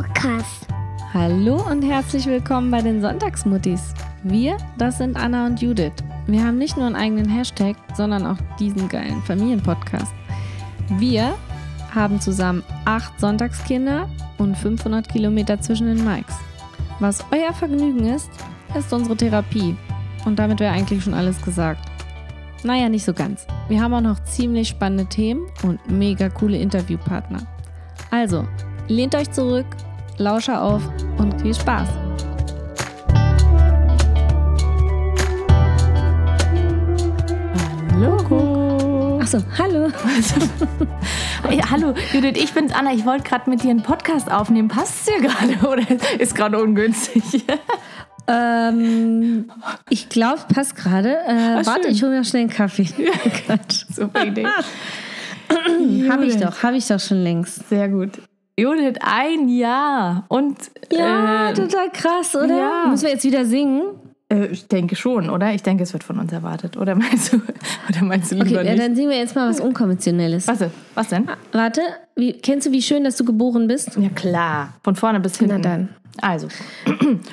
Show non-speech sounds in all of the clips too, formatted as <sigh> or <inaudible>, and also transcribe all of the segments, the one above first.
Podcast. Hallo und herzlich willkommen bei den Sonntagsmuttis. Wir, das sind Anna und Judith. Wir haben nicht nur einen eigenen Hashtag, sondern auch diesen geilen Familienpodcast. Wir haben zusammen acht Sonntagskinder und 500 Kilometer zwischen den Mikes. Was euer Vergnügen ist, ist unsere Therapie. Und damit wäre eigentlich schon alles gesagt. Naja, nicht so ganz. Wir haben auch noch ziemlich spannende Themen und mega coole Interviewpartner. Also, lehnt euch zurück, lausche auf und viel Spaß. Hallo. Achso, hallo. <laughs> Hey, hallo, Judith, ich bin's Anna. Ich wollte gerade mit dir einen Podcast aufnehmen. Passt's dir gerade <laughs> oder ist gerade ungünstig? <laughs> Ähm, ich glaube, passt gerade. Äh, warte, schön. ich hole mir schnell einen Kaffee. Quatsch. Super Idee. Habe ich doch, habe ich doch schon längst. Sehr gut. Judith, ein Jahr. Und Ja, äh, total krass, oder? ja. Müssen wir jetzt wieder singen? äh, ich denke schon, oder? Ich denke, es wird von uns erwartet. Oder meinst du, <laughs> oder meinst du Okay, lieber ja, nicht? dann singen wir jetzt mal was Unkonventionelles. Was, was denn? Warte, wie, kennst du, wie schön, dass du geboren bist? Ja, klar. Von vorne bis hinten. dann. Also.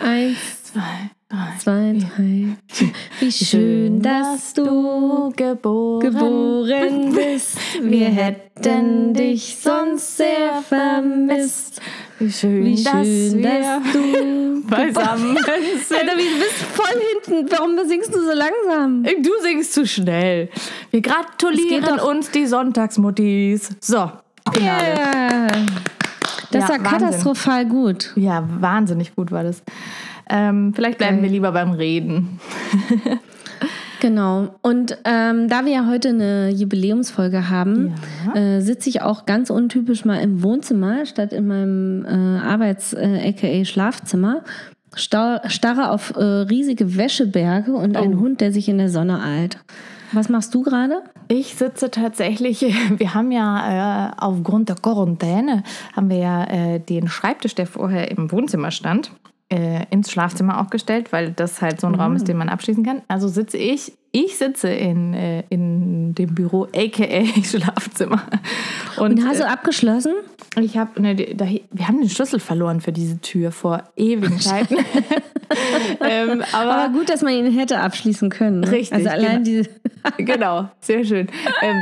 Eins, Zwei, drei. Zwei, drei. <laughs> Wie schön, dass du geboren, geboren bist. Wir hätten dich sonst sehr vermisst. Wie schön, Wie dass schön, wir dass du <laughs> beisammen sind. Alter, du bist voll hinten. Warum singst du so langsam? Du singst zu schnell. Wir gratulieren uns die Sonntagsmuttis. So, Finale. Ja. Das Ja, war Wahnsinn. katastrophal gut. Ja, wahnsinnig gut war das. Ähm, vielleicht bleiben Geil. wir lieber beim Reden. <laughs> Genau. Und ähm, da wir ja heute eine Jubiläumsfolge haben, äh, sitze ich auch ganz untypisch mal im Wohnzimmer statt in meinem äh, Arbeits-, äh, aka Schlafzimmer. Starre auf äh, riesige Wäscheberge und einen Oh. Hund, der sich in der Sonne eilt. Was machst du gerade? Ich sitze tatsächlich, <laughs> wir haben ja äh, aufgrund der Quarantäne, haben wir ja äh, den Schreibtisch, der vorher im Wohnzimmer stand, äh, ins Schlafzimmer auch gestellt, weil das halt so ein Raum ist, den man abschließen kann. Also sitze ich, ich sitze in, äh, in dem Büro, aka <laughs> Schlafzimmer. Und hast du abgeschlossen? Und ich habe, ne, da, wir haben den Schlüssel verloren für diese Tür vor ewigen Zeiten. <laughs> ähm, aber, Aber gut, dass man ihn hätte abschließen können. Ne? Richtig, Also allein genau. diese. <laughs> genau, sehr schön. Ähm,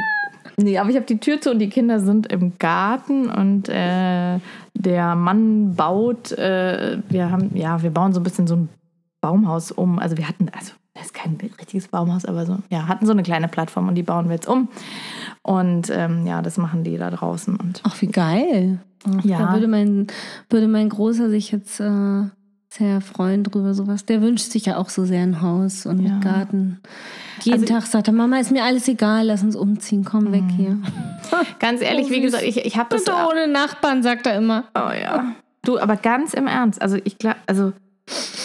nee, aber ich habe die Tür zu und die Kinder sind im Garten und äh, der Mann baut, äh, wir haben, ja, wir bauen so ein bisschen so ein Baumhaus um. Also wir hatten, also das ist kein richtiges Baumhaus, aber so, ja, hatten so eine kleine Plattform und die bauen wir jetzt um. Und ähm, ja, das machen die da draußen. Und Ach, wie geil. Ach, Ja. Da würde mein, würde mein Großer sich jetzt äh, sehr freuen drüber, sowas. Der wünscht sich ja auch so sehr ein Haus und Ja. einen Garten. Jeden Also- Tag sagt er, Mama, ist mir alles egal, lass uns umziehen, komm weg hier. <laughs> ganz ehrlich, wie gesagt, ich, ich habe das. Bitte ohne Nachbarn, sagt er immer. Oh ja. Du, aber ganz im Ernst, also ich glaube, also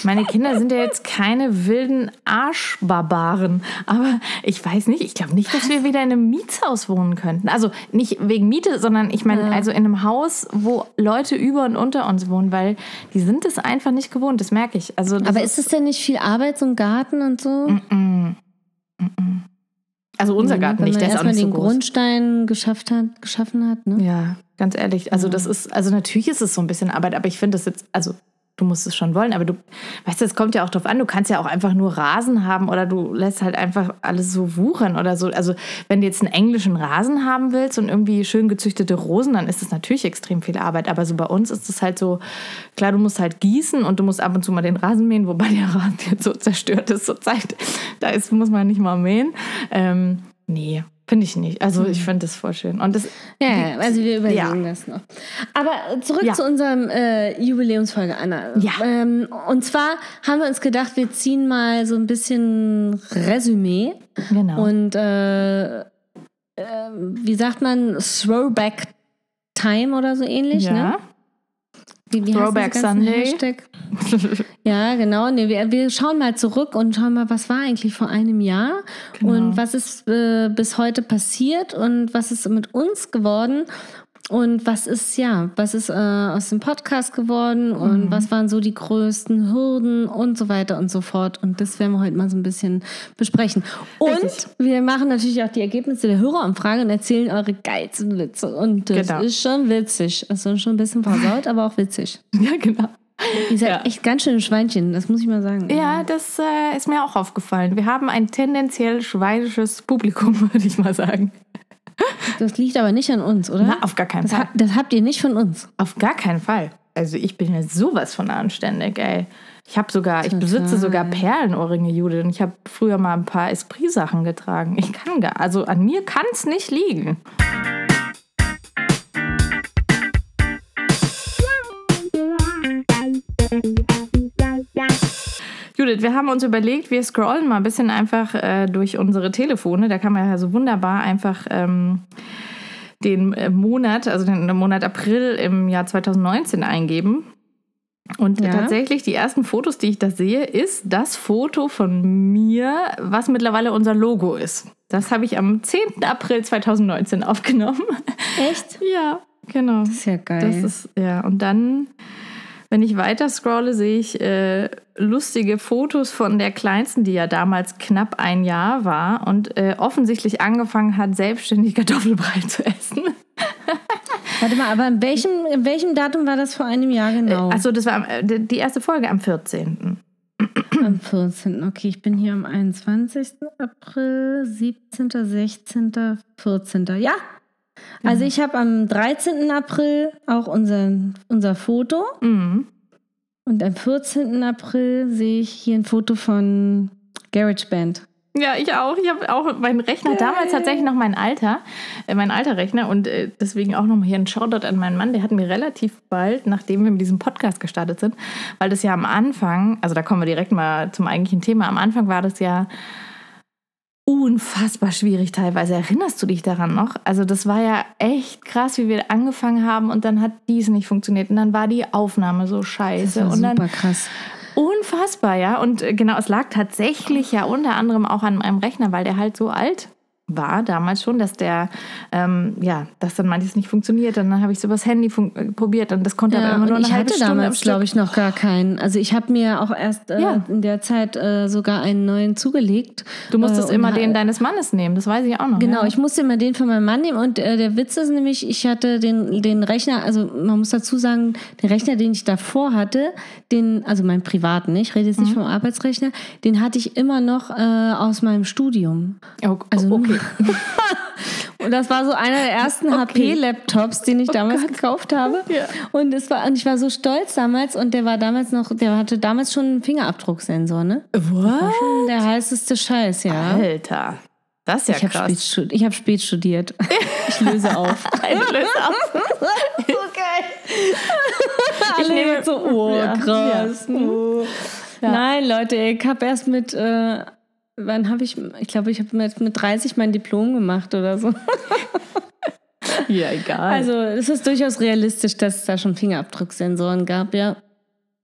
meine Kinder sind ja jetzt keine wilden Arschbarbaren, aber ich weiß nicht, ich glaube nicht, dass wir wieder in einem Mietshaus wohnen könnten. Also nicht wegen Miete, sondern ich meine, also in einem Haus, wo Leute über und unter uns wohnen, weil die sind es einfach nicht gewohnt, das merke ich. Also Aber ist es denn nicht viel Arbeit, so ein Garten und so? Mm, mm, mm. Also unser Garten wenn nicht, man der ist auch nicht so den groß. Grundstein geschafft hat, geschaffen hat, ne? Ja, ganz ehrlich. Also das ist, also natürlich ist es so ein bisschen Arbeit, aber ich finde das jetzt, also du musst es schon wollen, aber du, weißt du, es kommt ja auch drauf an, du kannst ja auch einfach nur Rasen haben oder du lässt halt einfach alles so wuchern oder so. Also wenn du jetzt einen englischen Rasen haben willst und irgendwie schön gezüchtete Rosen, dann ist das natürlich extrem viel Arbeit. Aber so bei uns ist es halt so, klar, du musst halt gießen und du musst ab und zu mal den Rasen mähen, wobei der Rasen <laughs> jetzt so zerstört ist zurzeit. Da ist, muss man nicht mal mähen. Ähm, nee, finde ich nicht. Also ich finde das voll schön. Und das, Ja, also wir überlegen Ja. das noch. Aber zurück Ja. zu unserem äh, Jubiläumsfolge, Anna. Ja. Ähm, und zwar haben wir uns gedacht, wir ziehen mal so ein bisschen Resümee genau. und äh, äh, wie sagt man, Throwback Time oder so ähnlich, ja. ne? Wie, wie Throwback Sunday. <laughs> Ja, genau. Nee, wir, wir schauen mal zurück und schauen mal, was war eigentlich vor einem Jahr Genau. und was ist äh, bis heute passiert und was ist mit uns geworden. Und was ist, ja, was ist äh, aus dem Podcast geworden und Mhm. was waren so die größten Hürden und so weiter und so fort. Und das werden wir heute mal so ein bisschen besprechen. Und Richtig. wir machen natürlich auch die Ergebnisse der Hörerumfrage und erzählen eure geilsten Witze. Und das Genau. ist schon witzig. Also schon ein bisschen versaut, aber auch witzig. <laughs> Ja, genau. Ihr seid Ja. echt ganz schöne Schweinchen, das muss ich mal sagen. Ja, das äh, ist mir auch aufgefallen. Wir haben ein tendenziell schweinisches Publikum, <laughs> würde ich mal sagen. Das liegt aber nicht an uns, oder? Na, auf gar keinen das, Fall. ha das habt ihr nicht von uns. Auf gar keinen Fall. Also ich bin ja sowas von anständig, ey. Ich habe sogar, ich besitze sogar Perlenohrringe, Judith. Und ich habe früher mal ein paar Esprit-Sachen getragen. Ich kann gar, also an mir kann es nicht liegen. Judith, wir haben uns überlegt, wir scrollen mal ein bisschen einfach äh, durch unsere Telefone. Da kann man ja so wunderbar einfach ähm, den äh, Monat, also den Monat April im Jahr 2019 eingeben. Und Ja. tatsächlich, die ersten Fotos, die ich da sehe, ist das Foto von mir, was mittlerweile unser Logo ist. Das habe ich am 10. April 2019 aufgenommen. Echt? <laughs> Ja, genau. Das ist ja geil. Das ist, ja, und dann, wenn ich weiter scrolle, sehe ich äh, lustige Fotos von der Kleinsten, die ja damals knapp ein Jahr war und äh, offensichtlich angefangen hat, selbstständig <laughs> Kartoffelbrei zu essen. <laughs> Warte mal, aber in welchem, in welchem Datum war das vor einem Jahr genau? Achso, das war am- äh, die erste Folge am 14. am 14. Okay, ich bin hier am 21. April, 17., 16., 14. Ja. Also ich habe am 13. April auch unser, unser Foto Mhm. und am 14. April sehe ich hier ein Foto von GarageBand. Ja, ich auch. Ich habe auch meinen Rechner, damals tatsächlich noch mein alter, äh, mein alter Rechner und äh, deswegen auch nochmal hier ein Shoutout an meinen Mann. Der hat mir relativ bald, nachdem wir mit diesem Podcast gestartet sind, weil das ja am Anfang, also da kommen wir direkt mal zum eigentlichen Thema, am Anfang war das ja unfassbar schwierig teilweise. Erinnerst du dich daran noch? Also das war ja echt krass, wie wir angefangen haben und dann hat dies nicht funktioniert und dann war die Aufnahme so scheiße und dann super krass. Unfassbar, ja. Und äh, genau, es lag tatsächlich ja unter anderem auch an meinem Rechner, weil der halt so alt war damals schon, dass der, ähm, ja, dass dann manches nicht funktioniert. Und dann habe ich so übers Handy äh, probiert und das konnte aber Ja, immer nur eine ich halbe hatte Stunde am damals, glaube ich, noch gar keinen. Also ich habe mir auch erst äh, Ja. in der Zeit äh, sogar einen neuen zugelegt. Du musstest äh, immer den deines Mannes nehmen, das weiß ich auch noch. Genau, ja. ich musste immer den von meinem Mann nehmen und äh, der Witz ist nämlich, ich hatte den, den Rechner, also man muss dazu sagen, den Rechner, den ich davor hatte, den, also meinen privaten, ich rede jetzt nicht vom Arbeitsrechner, den hatte ich immer noch äh, aus meinem Studium. Oh, Also- okay. <laughs> Und das war so einer der ersten Okay. HP-Laptops, den ich damals gekauft habe. Ja. Und es war, und ich war so stolz damals und der war damals noch, der hatte damals schon einen Fingerabdrucksensor, ne? Was? Schon der heißeste Scheiß, ja. Alter, das ist ja Ich habe spät, krass. studi- ich hab spät studiert. <laughs> Ich löse auf. <laughs> Ich löse auf. Ich nehme so, oh, krass. Ja. Oh. Ja. Nein, Leute, ich habe erst mit, äh, wann habe ich, ich glaube, ich habe mit, mit 30 mein Diplom gemacht oder so. <laughs> Ja, egal. Also es ist durchaus realistisch, dass es da schon Fingerabdrucksensoren gab, ja.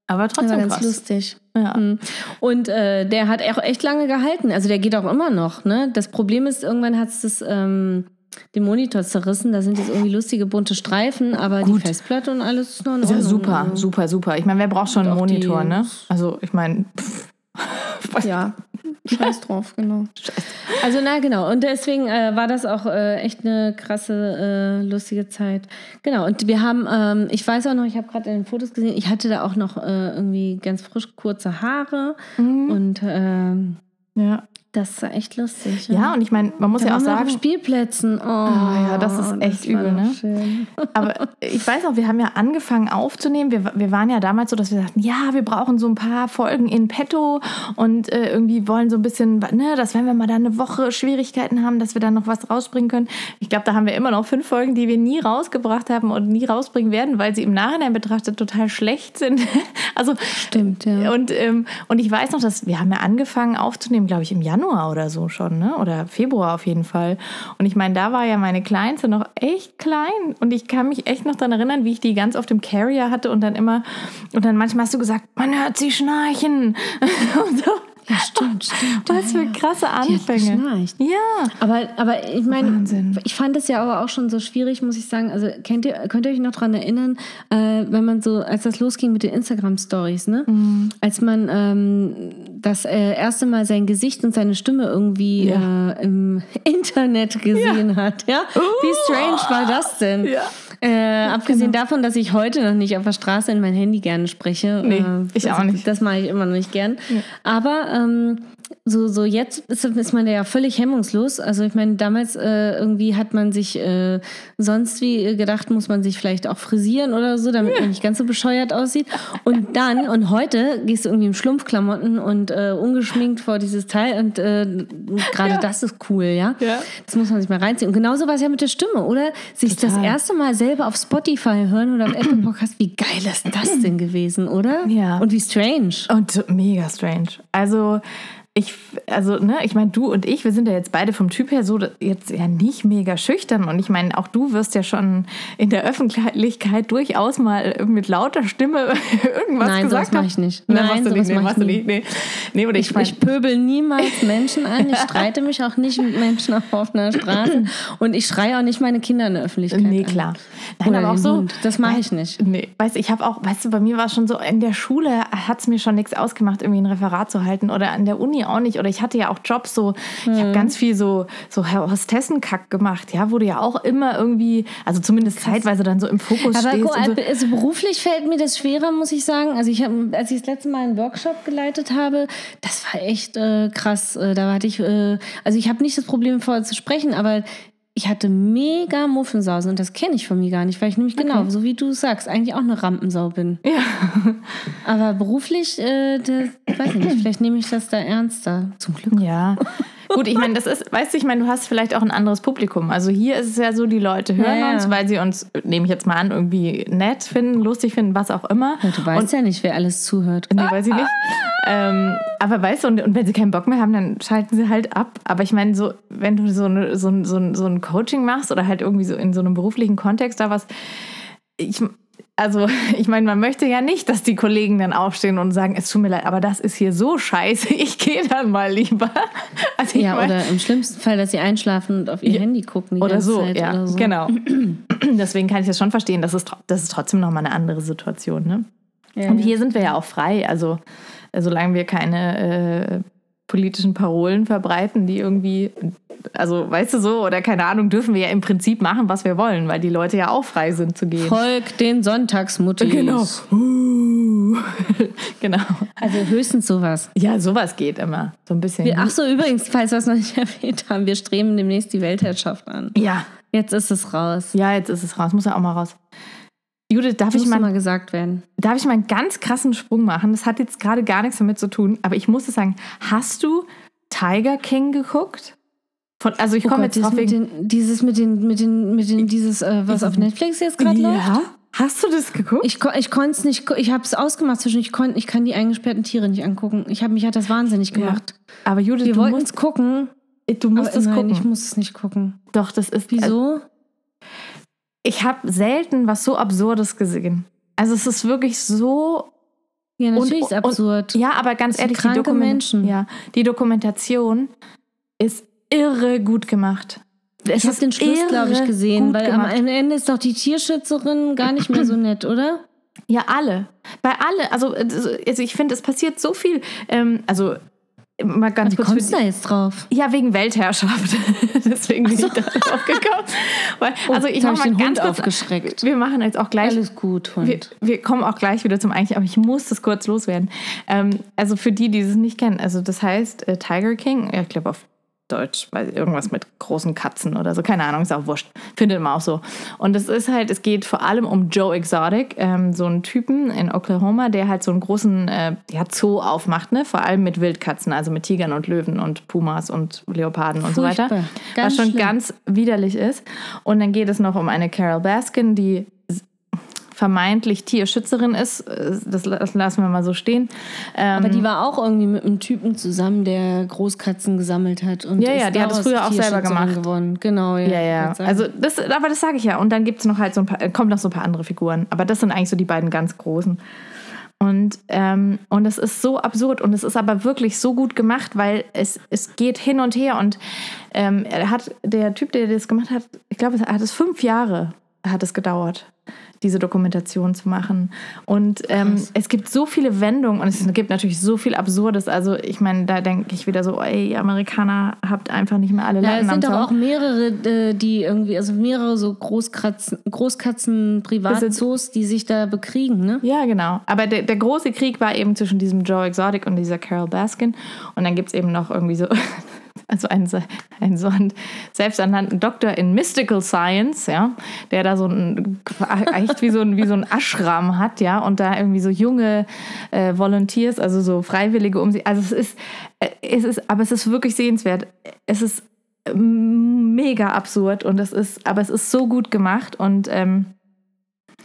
aber Das trotzdem war ganz krass. lustig. Ja. Mhm. Und äh, der hat auch echt lange gehalten. Also der geht auch immer noch. Ne? Das Problem ist, irgendwann hat es das, ähm, den Monitor zerrissen. Da sind jetzt irgendwie lustige bunte Streifen, aber die Festplatte und alles ist noch in Ist ja Ordnung. super, super, super. Ich meine, wer braucht schon einen Und Monitor, ne? Also, ich meine, pff. Ja, scheiß drauf, genau. Also na genau. Und deswegen äh, war das auch äh, echt eine krasse, äh, lustige Zeit. Genau. Und wir haben, ähm, ich weiß auch noch, ich habe gerade in den Fotos gesehen, ich hatte da auch noch äh, irgendwie ganz frisch kurze Haare. Mhm. Und ähm, ja. Das war echt lustig. ja, und ich meine, man muss Da ja auch wir auf sagen, Spielplätzen. Oh, ja, das ist echt war übel, ne? Schön. aber ich weiß auch, wir haben ja angefangen aufzunehmen. Wir, wir waren ja damals so, dass wir sagten, ja, wir brauchen so ein paar Folgen in petto und äh, irgendwie wollen so ein bisschen, ne, dass wenn wir mal da eine Woche Schwierigkeiten haben, dass wir dann noch was rausbringen können. Ich glaube, da haben wir immer noch fünf Folgen, die wir nie rausgebracht haben und nie rausbringen werden, weil sie im Nachhinein betrachtet total schlecht sind. <laughs> also Stimmt, ja. Und, ähm, und ich weiß noch, dass wir haben ja angefangen aufzunehmen, glaube ich, im Januar oder so schon, ne? Oder Februar auf jeden Fall. Und ich meine, da war ja meine Kleinste noch echt klein. Und ich kann mich echt noch daran erinnern, wie ich die ganz auf dem Carrier hatte und dann immer, und dann manchmal hast du gesagt, man hört sie schnarchen. <laughs> und so. Ja, stimmt, <laughs> stimmt. Was für krasse Anfänge. Ja. Aber, aber ich meine, ich fand es ja aber auch schon so schwierig, muss ich sagen. Also kennt ihr, könnt ihr euch noch daran erinnern, äh, wenn man so, als das losging mit den Instagram-Stories, ne? Mhm. Als man ähm, das äh, erste Mal sein Gesicht und seine Stimme irgendwie Ja. äh, im <laughs> Internet gesehen hat, ja? Wie strange war das denn? Ja. Äh, abgesehen davon, dass ich heute noch nicht auf der Straße in mein Handy gerne spreche. Nee, äh, ich das, auch nicht. Das mache ich immer noch nicht gern. Aber ähm, so, so jetzt ist, ist man ja völlig hemmungslos. Also ich meine, damals äh, irgendwie hat man sich äh, sonst wie gedacht, muss man sich vielleicht auch frisieren oder so, damit man nicht ganz so bescheuert aussieht. Und dann, und heute gehst du irgendwie im Schlumpfklamotten und äh, ungeschminkt vor dieses Teil und äh, gerade Ja. das ist cool, ja? Ja. Das muss man sich mal reinziehen. Und genauso war es ja mit der Stimme, oder? Sich das Total. erste Mal selber auf Spotify hören oder auf Apple <clears throat> Podcast, wie geil ist das denn gewesen, oder? Ja. Und wie strange. Und mega strange. Also ich, also, ne, ich meine, du und ich, wir sind ja jetzt beide vom Typ her so jetzt ja nicht mega schüchtern. Und ich meine, auch du wirst ja schon in der Öffentlichkeit durchaus mal mit lauter Stimme <laughs> irgendwas Nein, sowas gesagt mach haben. ich nicht. Nein, Nein, machst du sowas mach ich machst du nie. nicht. Nee. nee, oder ich, Ich, mein, ich pöbel niemals Menschen an. Ich streite mich auch nicht mit Menschen auf offener Straße. Und ich schreie auch nicht meine Kinder in der Öffentlichkeit. Nee, klar. Nein, Oder aber auch so. Hund. Das mache ich nicht. Nee, weißt du, ich habe auch, weißt du, bei mir war es schon so, in der Schule hat es mir schon nichts ausgemacht, irgendwie ein Referat zu halten oder an der Uni auch nicht. Oder ich hatte ja auch Jobs so, ich Mhm. habe ganz viel so, so Hostessenkack gemacht, ja, du ja auch immer irgendwie, also zumindest zeitweise dann so im Fokus Aber stehst. und so. also beruflich fällt mir das schwerer, muss ich sagen. Also ich habe, als ich das letzte Mal einen Workshop geleitet habe, das war echt äh, krass. Äh, Da hatte ich, äh, also ich habe nicht das Problem vorher zu sprechen, aber ich hatte mega Muffensausen und das kenne ich von mir gar nicht, weil ich nämlich genau, so wie du sagst, eigentlich auch eine Rampensau bin. Ja. Aber beruflich, äh, das, weiß ich nicht, vielleicht nehme ich das da ernster. Zum Glück. Ja. Gut, ich meine, das ist, weißt du, ich meine, du hast vielleicht auch ein anderes Publikum. Also hier ist es ja so, die Leute hören Ja, ja. uns, weil sie uns, nehme ich jetzt mal an, irgendwie nett finden, lustig finden, was auch immer. Ja, du weißt ja nicht, wer alles zuhört. Nee, weiß ich nicht. Ähm, aber weißt du, und, und wenn sie keinen Bock mehr haben, dann schalten sie halt ab. Aber ich meine, so, wenn du so, eine, so, ein- so, so ein Coaching machst oder halt irgendwie so in so einem beruflichen Kontext da was, ich, also <laughs> ich meine, man möchte ja nicht, dass die Kollegen dann aufstehen und sagen, es tut mir leid, aber das ist hier so scheiße, <laughs> ich gehe dann mal lieber. Also Ja, mein- oder im schlimmsten Fall, dass sie einschlafen und auf ihr Handy gucken die oder ganze so, Zeit. ja, oder so. genau. <clears throat> Deswegen kann ich das schon verstehen. Das ist, das ist trotzdem nochmal eine andere Situation. Ne? Ja, Und ja. hier sind wir ja auch frei. Also, äh, solange wir keine äh, politischen Parolen verbreiten, die irgendwie, also weißt du so, oder keine Ahnung, dürfen wir ja im Prinzip machen, was wir wollen, weil die Leute ja auch frei sind zu gehen. Folg den Sonntagsmuttis. Genau. Uh. <laughs> genau. Also höchstens sowas. Ja, sowas geht immer. So ein bisschen. Wir, ach so, übrigens, falls wir es noch nicht <laughs> erwähnt haben, wir streben demnächst die Weltherrschaft an. ja. Jetzt ist es raus. Ja, jetzt ist es raus. Muss ja auch mal raus. Judith, darf ich mal mal gesagt werden. Darf ich mal einen ganz krassen Sprung machen? Das hat jetzt gerade gar nichts damit zu tun, aber ich muss es sagen. Hast du Tiger King geguckt? Von, also ich Oh komme Gott, jetzt drauf dieses mit den, dieses mit den, mit den, mit den, dieses, äh, was auf Netflix jetzt gerade läuft. Ja? Hast du das geguckt? Ich, ich konnte es nicht, ich habe es ausgemacht zwischen, ich, kon, ich kann die eingesperrten Tiere nicht angucken. Ich hab, mich hat das wahnsinnig gemacht. aber Judith, Wir du wollten es gucken, du musst es gucken. ich muss es nicht gucken. Doch, das ist. Also, Wieso? Ich habe selten was so Absurdes gesehen. Also es ist wirklich so Ja, natürlich und- ist absurd. Ja, aber ganz ehrlich, die, Dokument Menschen. Ja, die Dokumentation ist irre gut gemacht. Es ich habe den Schluss, glaube ich, gesehen, weil gemacht. am Ende ist doch die Tierschützerin gar nicht mehr so <clears throat> nett, oder? Ja, alle. Bei alle. Also, also ich finde, es passiert so viel. Ähm, also mal ganz Wie kurz. kommst du da jetzt drauf? ja, wegen Weltherrschaft. <laughs> Deswegen bin ich da drauf gekommen. Weil, also ich mache mal den ganz Hund kurz. aufgeschreckt. Wir machen jetzt auch gleich Alles gut, Hund. wir, wir kommen auch gleich wieder zum Eigentlich, aber ich muss das kurz loswerden. Ähm, also für die, die es nicht kennen, also das heißt äh, Tiger King, ja, ich glaube auf Deutsch, weil irgendwas mit großen Katzen oder so, keine Ahnung, ist auch wurscht. Findet man auch so. Und es ist halt, es geht vor allem um Joe Exotic, ähm, so einen Typen in Oklahoma, der halt so einen großen äh, ja, Zoo aufmacht, ne? Vor allem mit Wildkatzen, also mit Tigern und Löwen und Pumas und Leoparden und so weiter. Furchtbar. Ganz was schon schlimm. ganz widerlich ist. Und dann geht es noch um eine Carol Baskin, die vermeintlich Tierschützerin ist. Äh, Das, lassen wir mal so stehen. Ähm, Aber die war auch irgendwie mit einem Typen zusammen, der Großkatzen gesammelt hat. Und Ja, ja, die hat es früher auch selber gemacht. Geworden. Genau, ja. ja, ja. Also das, aber das sage ich ja. Und dann gibt es noch halt so ein paar, äh, kommen noch so ein paar andere Figuren. Aber das sind eigentlich so die beiden ganz großen. Und, ähm, und es ist so absurd und es ist aber wirklich so gut gemacht, weil es, es geht hin und her. Und ähm, er hat, der Typ, der das gemacht hat, ich glaube, er hat es fünf Jahre hat es gedauert diese Dokumentation zu machen. Und ähm, es gibt so viele Wendungen und es gibt natürlich so viel Absurdes. Also ich meine, da denke ich wieder so, ey, Amerikaner habt einfach nicht mehr alle Ja, Latten es sind doch auch mehrere, äh, die irgendwie, also mehrere so Großkatzen, Großkatzen Privatzoos, die sich da bekriegen, ne? Ja, genau. Aber der, der große Krieg war eben zwischen diesem Joe Exotic und dieser Carol Baskin. Und dann gibt es eben noch irgendwie so, <laughs> also einen, einen so einen selbsternannten Doktor in Mystical Science, ja, der da so ein, echt wie so ein, wie so ein Ashram hat, ja, und da irgendwie so junge äh, Volunteers, also so Freiwillige um sie. Also es ist, äh, es ist, aber es ist wirklich sehenswert. Es ist mega absurd und es ist, aber es ist so gut gemacht und ähm,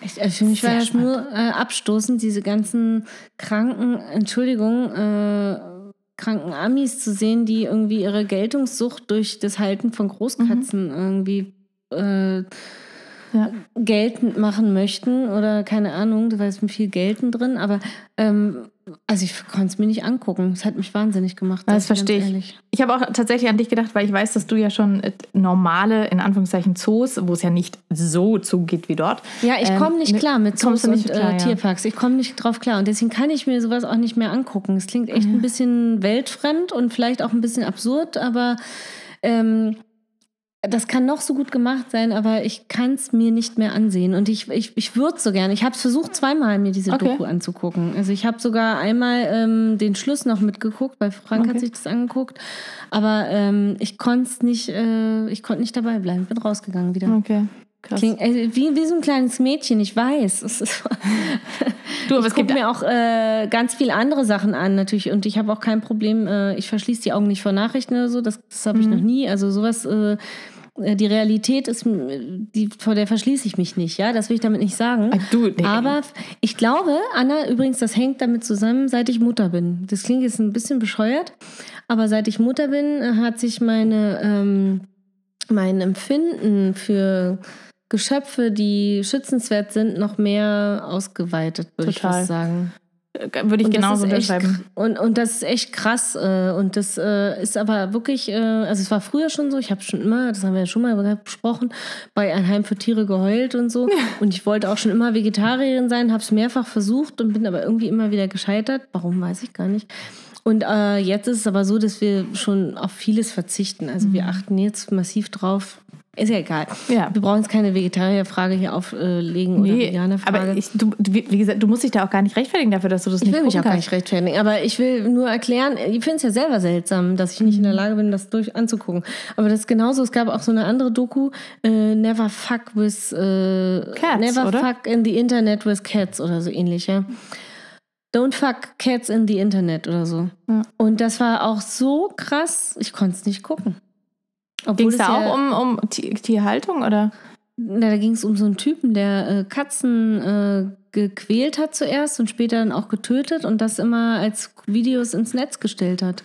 Ich, also für mich Sehr war das nur äh, abstoßend, diese ganzen kranken, Entschuldigung, äh, kranken Amis zu sehen, die irgendwie ihre Geltungssucht durch das Halten von Großkatzen irgendwie äh, ja. geltend machen möchten oder keine Ahnung, da ist viel Gelten drin, aber ähm, also ich konnte es mir nicht angucken. Es hat mich wahnsinnig gemacht. Das verstehe ich. ehrlich. Ich habe auch tatsächlich an dich gedacht, weil ich weiß, dass du ja schon äh, normale, in Anführungszeichen, Zoos, wo es ja nicht so zugeht wie dort. Ja, ich ähm, komme nicht ne- klar mit Zoos und klar, äh, ja. Tierparks. Ich komme nicht drauf klar. Und deswegen kann ich mir sowas auch nicht mehr angucken. Es klingt echt ein bisschen weltfremd und vielleicht auch ein bisschen absurd, aber ähm, das kann noch so gut gemacht sein, aber ich kann es mir nicht mehr ansehen. Und ich, ich, ich würde so gerne. Ich habe es versucht, zweimal mir diese Okay. Doku anzugucken. Also ich habe sogar einmal ähm, den Schluss noch mitgeguckt, weil Frank hat Okay. sich das angeguckt. Aber ähm, ich konnte nicht, äh, ich konnte nicht dabei bleiben. Bin rausgegangen wieder. Okay, krass. Klingt, äh, wie, wie so ein kleines Mädchen, ich weiß. Ist, <laughs> Du, aber ich es gibt gucke mir auch äh, ganz viele andere Sachen an, natürlich. Und ich habe auch kein Problem, äh, ich verschließe die Augen nicht vor Nachrichten oder so. Das, das habe ich Mhm. noch nie. Also sowas, äh, äh, die Realität ist, die, vor der verschließe ich mich nicht, ja. Das will ich damit nicht sagen. Ah, du, nee. Aber ich glaube, Anna, übrigens, das hängt damit zusammen, seit ich Mutter bin. Das klingt jetzt ein bisschen bescheuert, aber seit ich Mutter bin, hat sich meine, ähm, mein Empfinden für Geschöpfe, die schützenswert sind, noch mehr ausgeweitet, würde ich fast sagen. würde ich Und genauso unterschreiben. Und, und das ist echt krass. Äh, und das äh, ist aber wirklich, äh, also es war früher schon so, ich habe schon immer, das haben wir ja schon mal besprochen, bei ein Heim für Tiere geheult und so. Und ich wollte auch schon immer Vegetarierin sein, habe es mehrfach versucht und bin aber irgendwie immer wieder gescheitert. Warum, weiß ich gar nicht. Und äh, jetzt ist es aber so, dass wir schon auf vieles verzichten. Also wir achten jetzt massiv drauf. Ist ja egal. Mhm. Ja. Wir brauchen jetzt keine Vegetarierfrage hier auflegen oder Nee, Veganerfrage. aber ich, du, wie gesagt, du musst dich da auch gar nicht rechtfertigen dafür, dass du das Ich nicht will mich auch gar nicht rechtfertigen, aber ich will nur erklären, ich finde es ja selber seltsam, dass ich nicht in der Lage bin, das durch anzugucken. Aber das ist genauso, es gab auch so eine andere Doku, äh, Never Fuck with äh, Cats, Never oder? Fuck in the Internet with Cats oder so ähnlich, ja. Don't fuck cats in the Internet oder so. Ja. Und das war auch so krass, ich konnte es nicht gucken. Ging es da ja- auch um, um Ti- Tierhaltung oder? na, da ging es um so einen Typen, der äh, Katzen äh, gequält hat zuerst und später dann auch getötet und das immer als Videos ins Netz gestellt hat.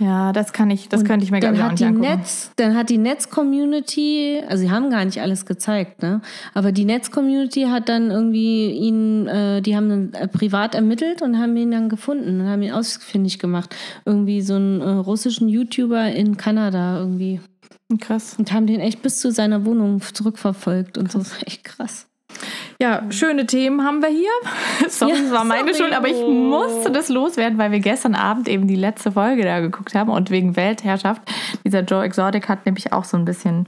Ja, das kann ich, das Und könnte ich mir ich auch hat nicht die angucken. Netz, Dann hat die Netz-Community, also sie haben gar nicht alles gezeigt, ne? Aber die Netz-Community hat dann irgendwie ihn, äh, die haben dann äh, privat ermittelt und haben ihn dann gefunden und haben ihn ausfindig gemacht. Irgendwie so einen äh, russischen YouTuber in Kanada irgendwie. Krass. Und haben den echt bis zu seiner Wohnung zurückverfolgt und so. Das ist echt krass. Ja, schöne Themen haben wir hier. <laughs> Sorry, Ja, das war meine sorry. Schuld, aber ich musste das loswerden, weil wir gestern Abend eben die letzte Folge da geguckt haben und wegen Weltherrschaft. Dieser Joe Exotic hat nämlich auch so ein bisschen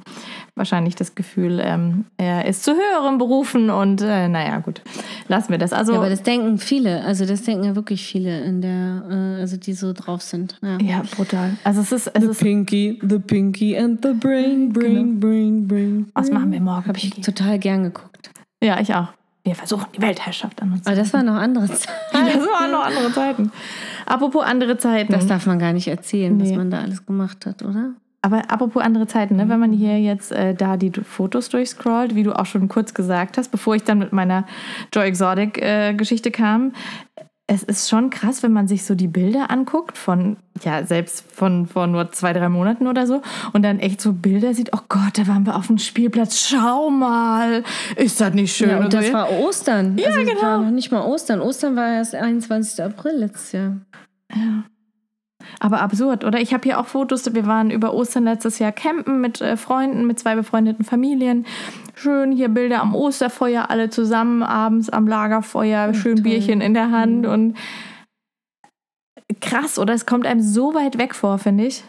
wahrscheinlich das Gefühl, ähm, er ist zu höheren Berufen und äh, naja, gut, lassen wir das. Also, Ja, aber das denken viele, also das denken ja wirklich viele in der, äh, also die so drauf sind. Ja. ja, brutal. Also es ist, es ist Pinky, the Pinky and the Brain, Brain, Brain, Brain. was machen wir morgen? Habe ich total gern geguckt. Ja, ich auch. Wir versuchen die Weltherrschaft an uns. Aber das war noch andere <laughs> Zeit. das waren noch andere Zeiten. Apropos andere Zeiten. Das darf man gar nicht erzählen, was Nee. man da alles gemacht hat, oder? Aber apropos andere Zeiten, ne? wenn man hier jetzt äh, da die Fotos durchscrollt, wie du auch schon kurz gesagt hast, bevor ich dann mit meiner Joy Exotic äh, Geschichte kam, es ist schon krass, wenn man sich so die Bilder anguckt von, ja, selbst von vor nur zwei, drei Monaten oder so und dann echt so Bilder sieht, oh Gott, da waren wir auf dem Spielplatz, schau mal, ist das nicht schön? Ja, und das so. war Ostern. Ja, also, genau. Das war noch nicht mal Ostern. Ostern war erst 21. April letztes Jahr. Aber absurd, oder? Ich habe hier auch Fotos, wir waren über Ostern letztes Jahr campen mit äh, Freunden, mit zwei befreundeten Familien. Schön hier Bilder am Osterfeuer, alle zusammen abends am Lagerfeuer, schön toll. Bierchen in der Hand und krass, oder? Es kommt einem so weit weg vor, finde ich.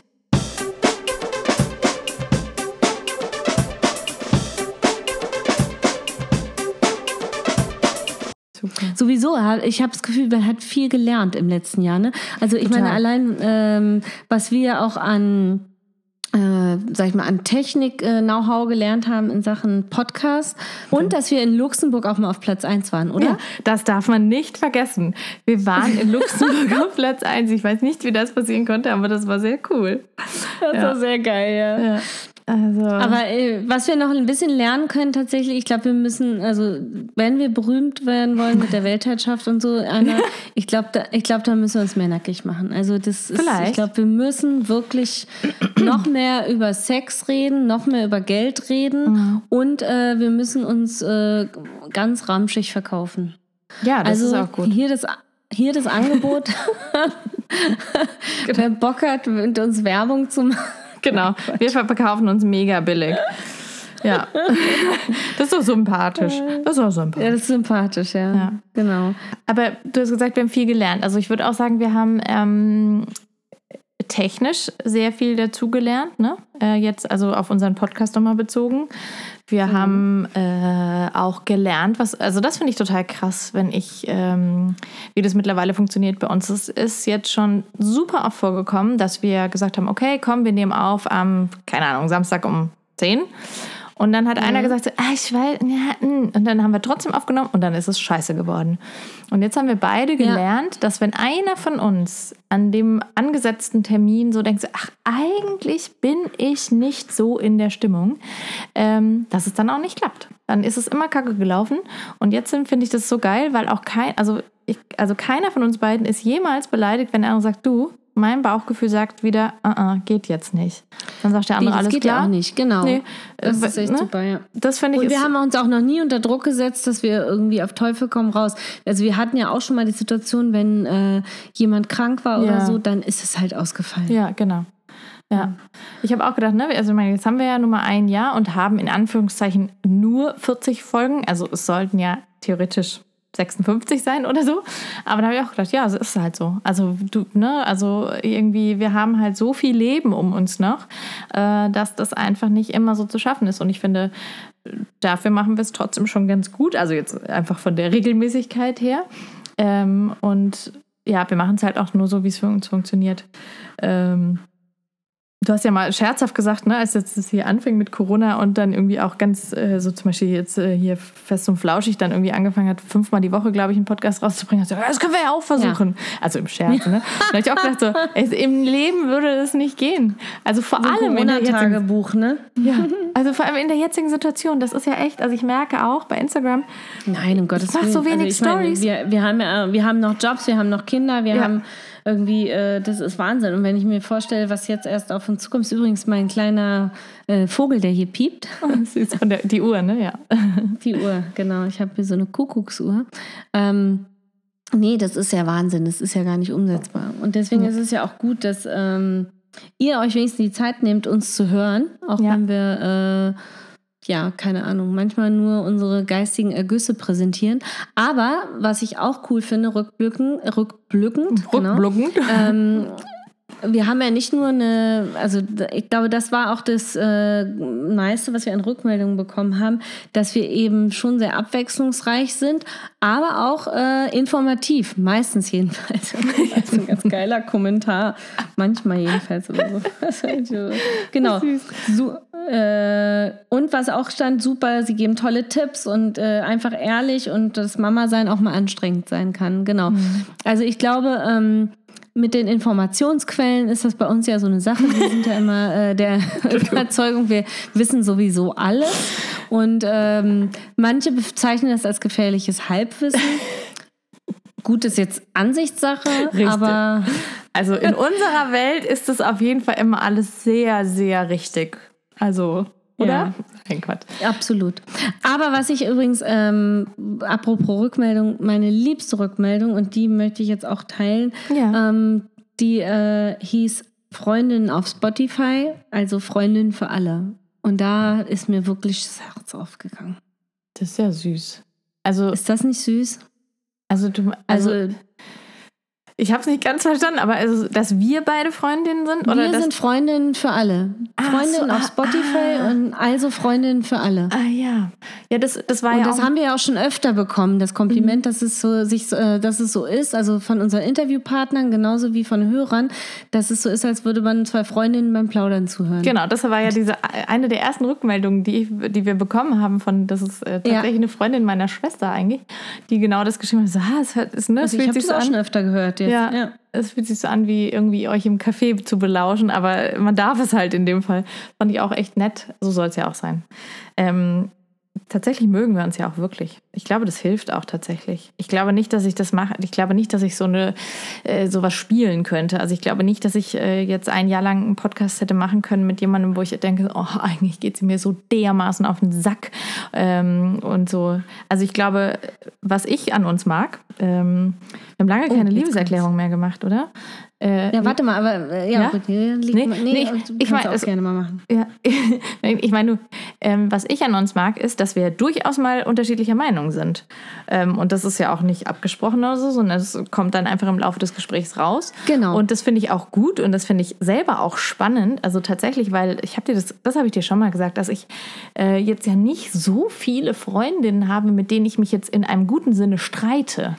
Super. Sowieso, ich habe das Gefühl, man hat viel gelernt im letzten Jahr. Ne? Also ich Total. meine, allein ähm, was wir auch an, äh, sag ich mal, an Technik-Know-how gelernt haben in Sachen Podcast und dass wir in Luxemburg auch mal auf Platz 1 waren, oder? Ja, das darf man nicht vergessen. Wir waren in Luxemburg <laughs> auf Platz 1. Ich weiß nicht, wie das passieren konnte, aber das war sehr cool. Das Ja. war sehr geil, ja. Ja. Also, Aber äh, was wir noch ein bisschen lernen können tatsächlich, ich glaube, wir müssen, also wenn wir berühmt werden wollen mit der Weltherrschaft und so, Anna, <laughs> ich glaube, da, ich glaub, da müssen wir uns mehr nackig machen. Also das ist, Vielleicht. ich glaube, wir müssen wirklich noch mehr über Sex reden, noch mehr über Geld reden Mhm. und äh, wir müssen uns äh, ganz ramschig verkaufen. ja, das also ist auch gut. hier das hier das Angebot. <laughs> <laughs> Wer Bock hat, mit uns Werbung zu machen. Genau. <laughs> Wir verkaufen uns mega billig. Ja. <laughs> Das ist doch sympathisch. Das ist auch sympathisch. Ja, das ist sympathisch, ja. Ja. Genau. Aber du hast gesagt, wir haben viel gelernt. Also ich würde auch sagen, wir haben ähm, technisch sehr viel dazugelernt. Ne? Äh, jetzt also auf unseren Podcast nochmal bezogen. Wir haben äh, auch gelernt, was, also das finde ich total krass, wenn ich, ähm, wie das mittlerweile funktioniert bei uns. Es ist jetzt schon super oft vorgekommen, dass wir gesagt haben, okay, komm, wir nehmen auf am, keine Ahnung, Samstag um 10. Und dann hat einer gesagt, so, ah, ich weiß, ja, mm. und dann haben wir trotzdem aufgenommen und dann ist es scheiße geworden. Und jetzt haben wir beide gelernt, dass wenn einer von uns an dem angesetzten Termin so denkt, so, ach, eigentlich bin ich nicht so in der Stimmung, ähm, dass es dann auch nicht klappt. Dann ist es immer kacke gelaufen. Und jetzt finde ich das so geil, weil auch kein, also, ich, also keiner von uns beiden ist jemals beleidigt, wenn andere sagt, du, mein Bauchgefühl sagt wieder, uh -uh, geht jetzt nicht. Dann sagt der andere, Nee, das alles geht klar. ja auch nicht, genau. Nee, das äh, ist echt ne? super, ja. Das finde ich Und wir haben uns auch noch nie unter Druck gesetzt, dass wir irgendwie auf Teufel komm raus. Also wir hatten ja auch schon mal die Situation, wenn äh, jemand krank war oder Ja. so, dann ist es halt ausgefallen. Ja, genau. Ja. Ich habe auch gedacht, ne, also jetzt haben wir ja nur mal ein Jahr und haben in Anführungszeichen nur 40 Folgen. Also es sollten ja theoretisch 56 sein oder so. Aber da habe ich auch gedacht, ja, es ist halt so. Also du, ne, also irgendwie, wir haben halt so viel Leben um uns noch, äh, dass das einfach nicht immer so zu schaffen ist. Und ich finde, dafür machen wir es trotzdem schon ganz gut. Also jetzt einfach von der Regelmäßigkeit her. Ähm, und ja, wir machen es halt auch nur so, wie es für uns funktioniert. Ähm, du hast ja mal scherzhaft gesagt, ne, als jetzt das hier anfing mit Corona und dann irgendwie auch ganz, äh, so zum Beispiel jetzt äh, hier fest und flauschig dann irgendwie angefangen hat, fünfmal die Woche, glaube ich, einen Podcast rauszubringen. Hast du das können wir ja auch versuchen. Also im Scherz, ne? <laughs> Und da habe ich auch gedacht, so, es, im Leben würde das nicht gehen. Also vor allem in der jetzigen Corona-Tagebuch, ne? ja, <laughs> also vor allem in der jetzigen Situation, das ist ja echt, also ich merke auch bei Instagram, Nein, um Gottes Ich mach Willen. so wenig ich meine, Stories. wir, wir, haben ja, wir haben noch Jobs, wir haben noch Kinder, wir Ja. haben irgendwie, äh, das ist Wahnsinn. Und wenn ich mir vorstelle, was jetzt erst auf uns zukommt, ist übrigens mein kleiner äh, Vogel, der hier piept. <laughs> das ist von der, die Uhr, ne? Ja. <laughs> Die Uhr, genau. Ich habe hier so eine Kuckucksuhr. Ähm, nee, das ist ja Wahnsinn. Das ist ja gar nicht umsetzbar. Und deswegen ist es ja auch gut, dass ähm, ihr euch wenigstens die Zeit nehmt, uns zu hören. Auch Ja. wenn wir, äh, ja, keine Ahnung, manchmal nur unsere geistigen Ergüsse präsentieren. Aber was ich auch cool finde, rückblicken, rückblickend, genau, Rückblickend. ähm, wir haben ja nicht nur eine, also ich glaube, das war auch das äh, meiste, was wir an Rückmeldungen bekommen haben, dass wir eben schon sehr abwechslungsreich sind, aber auch äh, informativ, meistens jedenfalls. <laughs> Das ist ein ganz geiler Kommentar, manchmal jedenfalls oder so. <laughs> Halt so. Genau. So, äh, und was auch stand, super, sie geben tolle Tipps und äh, einfach ehrlich und das Mama-Sein auch mal anstrengend sein kann. Genau. Also ich glaube, ähm, mit den Informationsquellen ist das bei uns ja so eine Sache. Wir sind ja immer äh, der <laughs> <laughs> Überzeugung, wir wissen sowieso alles. Und ähm, manche bezeichnen das als gefährliches Halbwissen. <laughs> gut ist jetzt Ansichtssache, Richtig. aber Also in unserer Welt ist das auf jeden Fall immer alles sehr, sehr richtig. Also, oder? Ja. Mein Gott. absolut. Aber was ich übrigens, ähm, apropos Rückmeldung, meine liebste Rückmeldung, und die möchte ich jetzt auch teilen, Ja. ähm, die äh, hieß Freundin auf Spotify, also Freundin für alle. Und da ist mir wirklich das Herz aufgegangen. Das ist ja süß. Also, Ist das nicht süß? also du, also, Also, ich habe es nicht ganz verstanden, aber also, dass wir beide Freundinnen sind oder wir sind Freundinnen für alle. Ach Freundin so, auf ah, Spotify ah. und also Freundin für alle. Ah ja, ja, das, das war Und ja das auch, Mhm. haben wir ja auch schon öfter bekommen, das Kompliment, dass es so sich, äh, dass es so ist, also von unseren Interviewpartnern genauso wie von Hörern, dass es so ist, als würde man zwei Freundinnen beim Plaudern zuhören. Genau, das war ja diese eine der ersten Rückmeldungen, die, die wir bekommen haben von, das ist äh, tatsächlich Ja. eine Freundin meiner Schwester eigentlich, die genau das geschrieben hat. So, ah, es, hört- es, ne, Also ich habe das auch an. schon öfter gehört. Ja, Ja. es fühlt sich so an, wie irgendwie euch im Café zu belauschen, aber man darf es halt in dem Fall. Fand ich auch echt nett. So soll es ja auch sein. Ähm, tatsächlich mögen wir uns ja auch wirklich. Ich glaube, das hilft auch tatsächlich. Ich glaube nicht, dass ich das mache. Ich glaube nicht, dass ich so eine äh, sowas spielen könnte. Also ich glaube nicht, dass ich äh, jetzt ein Jahr lang einen Podcast hätte machen können mit jemandem, wo ich denke, oh, <laughs> eigentlich geht sie mir so dermaßen auf den Sack ähm, und so. Also ich glaube, was ich an uns mag, ähm, wir haben lange Oh, keine Liebeserklärung mehr gemacht, oder? Äh, Ja, warte mal, aber äh, ja, Ja? gut, nee, Nee, nee, ich- ich kannst mein, auch es- gerne mal machen. Ja, <laughs> ich meine, ähm, was ich an uns mag, ist, dass wir durchaus mal unterschiedlicher Meinung sind. Ähm, und das ist ja auch nicht abgesprochen oder so, sondern es kommt dann einfach im Laufe des Gesprächs raus. Genau. Und das finde ich auch gut und das finde ich selber auch spannend. Also tatsächlich, weil ich habe dir das, das habe ich dir schon mal gesagt, dass ich äh, jetzt ja nicht so viele Freundinnen habe, mit denen ich mich jetzt in einem guten Sinne streite.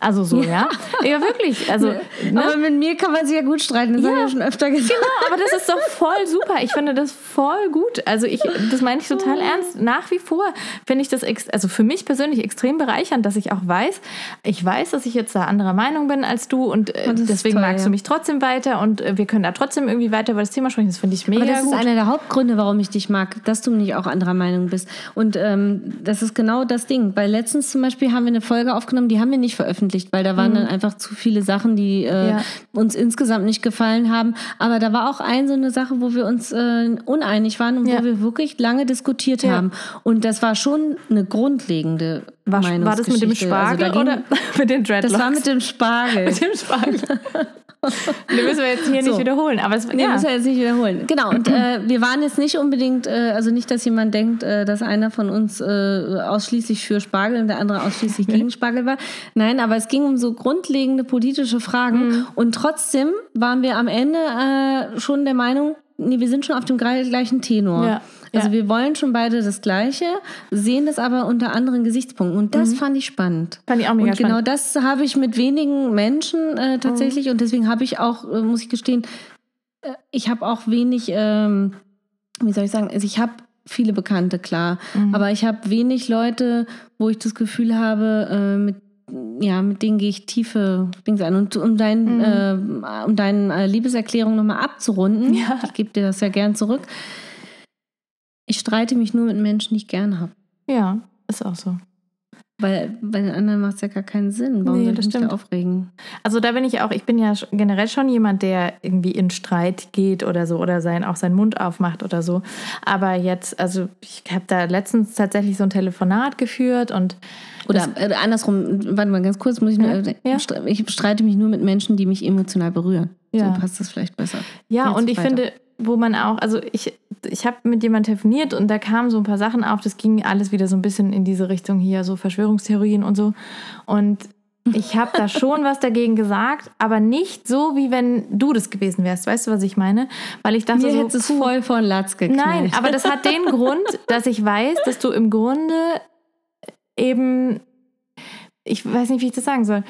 Also so, ja. Ja, wirklich. Also, ne? Aber mit mir kann man sich ja gut streiten, das haben wir ja schon öfter gesagt. Genau, aber das ist doch voll super. Ich finde das voll gut. Also ich, das meine ich total ernst. Nach wie vor finde ich das, also für mich persönlich extrem bereichernd, dass ich auch weiß, ich weiß, dass ich jetzt da anderer Meinung bin als du und äh, Und deswegen toll, magst ja. du mich trotzdem weiter und äh, wir können da trotzdem irgendwie weiter über das Thema sprechen. Das finde ich mega Aber das gut. ist einer der Hauptgründe, warum ich dich mag, dass du nicht auch anderer Meinung bist. Und ähm, das ist genau das Ding. Bei letztens zum Beispiel haben wir eine Folge aufgenommen, die haben wir nicht veröffentlicht, weil da waren dann einfach zu viele Sachen, die äh, Mhm. Ja. uns insgesamt nicht gefallen haben. Aber da war auch ein so eine Sache, wo wir uns äh, uneinig waren und Ja. wo wir wirklich lange diskutiert Ja. haben. Und das war schon eine grundlegende war, war das mit dem. Also Spargel ging- oder <laughs> mit den Dreadlocks? Das war mit dem Spargel. <laughs> mit dem Spargel. <laughs> Den müssen wir jetzt hier So. nicht wiederholen. Aber es, Nee, ja. müssen wir jetzt nicht wiederholen. Genau, und äh, wir waren jetzt nicht unbedingt, äh, also nicht, dass jemand denkt, äh, dass einer von uns äh, ausschließlich für Spargel und der andere ausschließlich gegen Spargel war. Nein, aber es ging um so grundlegende politische Fragen Mhm. und trotzdem waren wir am Ende äh, schon der Meinung, nee, wir sind schon auf dem gleich- gleichen Tenor. Ja, Also ja. wir wollen schon beide das Gleiche, sehen das aber unter anderen Gesichtspunkten. Und das fand ich spannend. Mhm. Fand ich auch mega Und genau spannend. das habe ich mit wenigen Menschen äh, tatsächlich. Und deswegen habe ich auch, äh, muss ich gestehen, äh, ich habe auch wenig, ähm, wie soll ich sagen, also ich habe viele Bekannte, klar. Mhm. Aber ich habe wenig Leute, wo ich das Gefühl habe, äh, mit ja, mit denen gehe ich tiefe Dinge an. Und um, dein, äh, um deine äh, Liebeserklärung nochmal abzurunden, Ja. ich gebe dir das ja gern zurück. Ich streite mich nur mit Menschen, die ich gerne habe. ja, ist auch so. Weil bei den anderen macht es ja gar keinen Sinn. Warum Nee, soll ich das mich da stimmt. aufregen? Also da bin ich auch, ich bin ja generell schon jemand, der irgendwie in Streit geht oder so oder sein, auch seinen Mund aufmacht oder so. Aber jetzt, also ich habe da letztens tatsächlich so ein Telefonat geführt und Oder äh, andersrum, warte mal ganz kurz, muss ich nur, Ja, äh, ja. ich streite mich nur mit Menschen, die mich emotional berühren. Ja. So passt das vielleicht besser. ja, Jetzt und ich weiter. finde, wo man auch, also ich, ich habe mit jemandem telefoniert und da kamen so ein paar Sachen auf, das ging alles wieder so ein bisschen in diese Richtung hier, so Verschwörungstheorien und so. Und ich habe da <laughs> schon was dagegen gesagt, aber nicht so, wie wenn du das gewesen wärst. Weißt du, was ich meine? Weil ich dachte Mir so, es voll von Latz geknallt. Nein, aber das hat den <laughs> Grund, dass ich weiß, dass du im Grunde eben, ich weiß nicht, wie ich das sagen soll,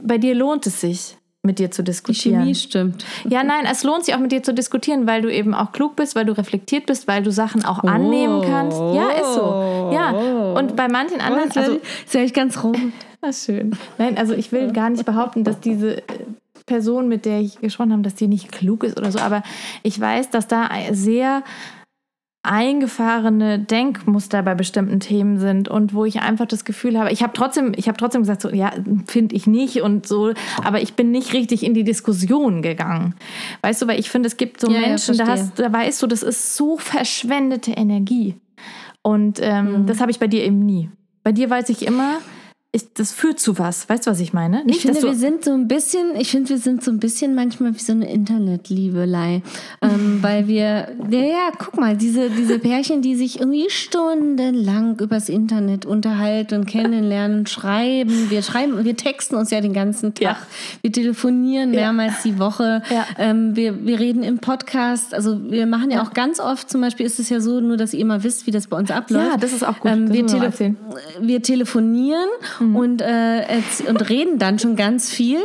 bei dir lohnt es sich, mit dir zu die diskutieren. Chemie stimmt. Ja, nein, es lohnt sich auch mit dir zu diskutieren, weil du eben auch klug bist, weil du reflektiert bist, weil du Sachen auch annehmen kannst. Ja, ist so. Ja. Und bei manchen anderen, also, also ist ja echt ganz rot. Ah, schön. Nein, also ich will gar nicht behaupten, dass diese äh, Person, mit der ich gesprochen habe, dass die nicht klug ist oder so, aber ich weiß, dass da sehr eingefahrene Denkmuster bei bestimmten Themen sind und wo ich einfach das Gefühl habe, ich habe trotzdem, ich habe trotzdem gesagt, so, ja, finde ich nicht und so, aber ich bin nicht richtig in die Diskussion gegangen. Weißt du, weil ich finde, es gibt so Ja, ja, Menschen, da, verstehe. hast, da weißt du, das ist so verschwendete Energie. Und ähm, Mhm. das habe ich bei dir eben nie. Bei dir weiß ich immer, ich, das führt zu was. Weißt du, was ich meine? Nicht, Ich finde, wir sind so ein bisschen, ich finde, wir sind so ein bisschen manchmal wie so eine Internetliebelei. <laughs> Ähm, weil wir, ja, ja, guck mal, diese, diese Pärchen, die sich irgendwie stundenlang übers Internet unterhalten und kennenlernen, <laughs> schreiben. Wir schreiben, wir texten uns ja den ganzen Tag. Ja. Wir telefonieren mehrmals die Woche. Ja. Ähm, wir, wir reden im Podcast. Also wir machen ja, auch ganz oft, zum Beispiel ist es ja so, nur dass ihr mal wisst, wie das bei uns abläuft. Ja, das ist auch gut. Ähm, wir, tele wir telefonieren und, äh, und reden dann schon ganz viel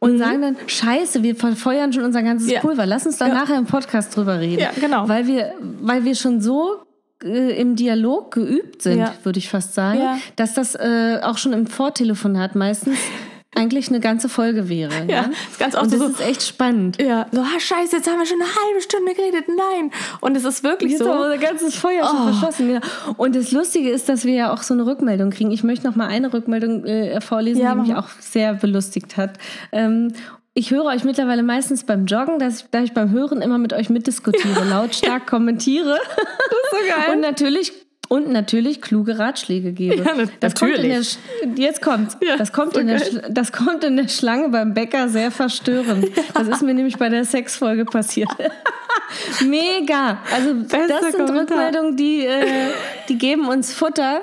und sagen dann, scheiße, wir verfeuern schon unser ganzes Mhm. Ja. Pulver. Lass uns da Ja. nachher im Podcast drüber reden. Ja, genau. Weil wir, weil wir schon so äh, im Dialog geübt sind, Ja. würde ich fast sagen, Ja. dass das äh, auch schon im Vortelefonat meistens eigentlich eine ganze Folge wäre. Ja, Ja, ist ganz oft Und das so- ist echt spannend. ja, so, ah, scheiße, jetzt haben wir schon eine halbe Stunde geredet. Nein. Und es ist wirklich Jetzt so. haben wir unser ganzes Feuer Oh. schon verschossen. Ja. Und das Lustige ist, dass wir ja auch so eine Rückmeldung kriegen. Ich möchte noch mal eine Rückmeldung äh, vorlesen, Ja, die mich auch sehr belustigt hat. Ähm, ich höre euch mittlerweile meistens beim Joggen, dass ich, da ich beim Hören immer mit euch mitdiskutiere, lautstark <laughs> kommentiere so geil. und natürlich und natürlich kluge Ratschläge gebe. Ja, das kommt in der, natürlich. Sch- jetzt kommt's. Ja, das, kommt so in der. Sch- das kommt in der Schlange beim Bäcker sehr verstörend. <laughs> Das ist mir nämlich bei der Sexfolge passiert. <laughs> Mega. Also Bester das sind Kommentar. Rückmeldungen, die, äh, die geben uns Futter.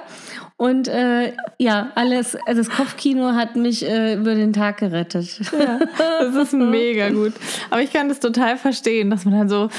Und äh, ja, alles, also das Kopfkino hat mich äh, über den Tag gerettet. Das ist <laughs> mega gut. Aber ich kann das total verstehen, dass man dann so,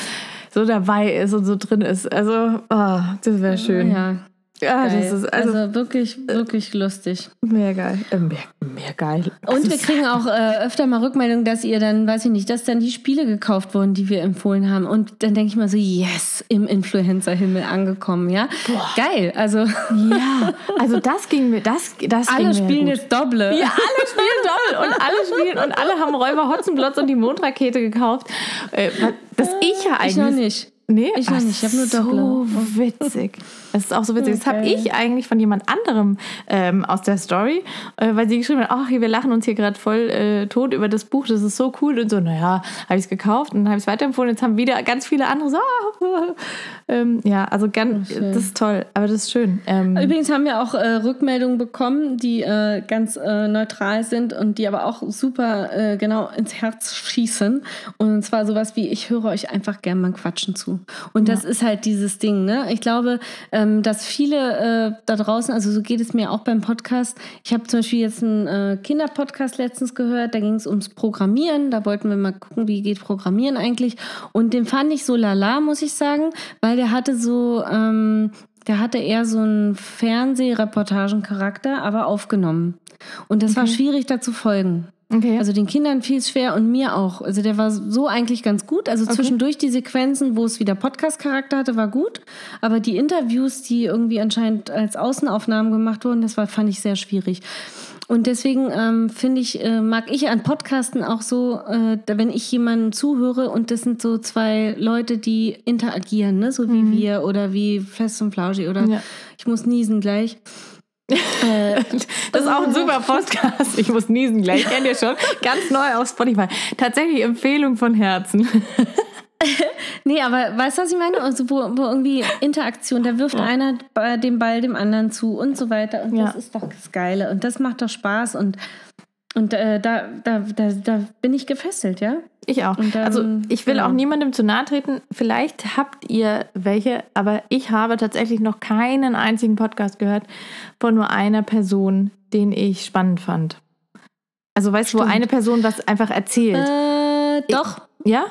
so dabei ist und so drin ist. Also, oh, das wäre schön. Ja, Ja, geil. das ist also, also wirklich, wirklich lustig. mehr geil. Äh, mehr, mehr geil. Und wir kriegen auch äh, öfter mal Rückmeldungen, dass ihr dann, weiß ich nicht, dass dann die Spiele gekauft wurden, die wir empfohlen haben. Und dann denke ich mal so, yes, im Influencer-Himmel angekommen, ja? Geil. Also Ja, <laughs> also das ging mir, das, das ging alle mir spielen jetzt Doble. Ja, alle spielen doll und alle spielen und alle haben Räuber Hotzenplotz und die Mondrakete gekauft. Äh, das ich ja eigentlich. Ich noch nicht. Nee, Ich noch nicht, ich hab nur so Doppler. witzig. Das ist auch so witzig. Das habe Okay. ich eigentlich von jemand anderem ähm, aus der Story, äh, weil sie geschrieben hat, ach, wir lachen uns hier gerade voll äh, tot über das Buch, das ist so cool und so. Naja, habe ich es gekauft und habe ich es weiterempfohlen. Jetzt haben wieder ganz viele andere so, ah, <laughs> ähm, ja, also ganz, schön. das ist toll, aber das ist schön. Ähm, Übrigens haben wir auch äh, Rückmeldungen bekommen, die äh, ganz äh, neutral sind und die aber auch super äh, genau ins Herz schießen. Und zwar sowas wie, ich höre euch einfach gern beim Quatschen zu. Und das ist halt dieses Ding, ne? Ich glaube, ähm, dass viele äh, da draußen, also so geht es mir auch beim Podcast. Ich habe zum Beispiel jetzt einen äh, Kinderpodcast letztens gehört, da ging es ums Programmieren. Da wollten wir mal gucken, wie geht Programmieren eigentlich. Und den fand ich so lala, muss ich sagen, weil der hatte so... Ähm, der hatte eher so einen Fernsehreportagencharakter, aber aufgenommen. Und das war schwierig, da zu folgen. Okay. Also den Kindern fiel es schwer und mir auch. Also der war so eigentlich ganz gut. Also zwischendurch die Sequenzen, wo es wieder Podcast-Charakter hatte, war gut. Aber die Interviews, die irgendwie anscheinend als Außenaufnahmen gemacht wurden, das war, fand ich sehr schwierig. Und deswegen ähm, finde ich, äh, mag ich an Podcasten auch so, äh, wenn ich jemanden zuhöre und das sind so zwei Leute, die interagieren, ne? so wie wir oder wie Fest und Flauschig oder Ja. ich muss niesen gleich. Äh, <laughs> Das ist auch ein super Podcast. Ich muss niesen gleich. Kennt ihr schon? Ganz neu auf Spotify. Tatsächlich Empfehlung von Herzen. <laughs> Nee, aber weißt du, was ich meine? Also, wo, wo irgendwie Interaktion, da wirft einer bei- den Ball dem anderen zu und so weiter. Und Ja. das ist doch das Geile. Und das macht doch Spaß. Und, und äh, da, da, da, da bin ich gefesselt, ja? Ich auch. Und dann- also ich will genau. auch niemandem zu nahe treten. Vielleicht habt ihr welche, aber ich habe tatsächlich noch keinen einzigen Podcast gehört von nur einer Person, den ich spannend fand. Also weißt du, wo eine Person was einfach erzählt. Äh, doch. ja?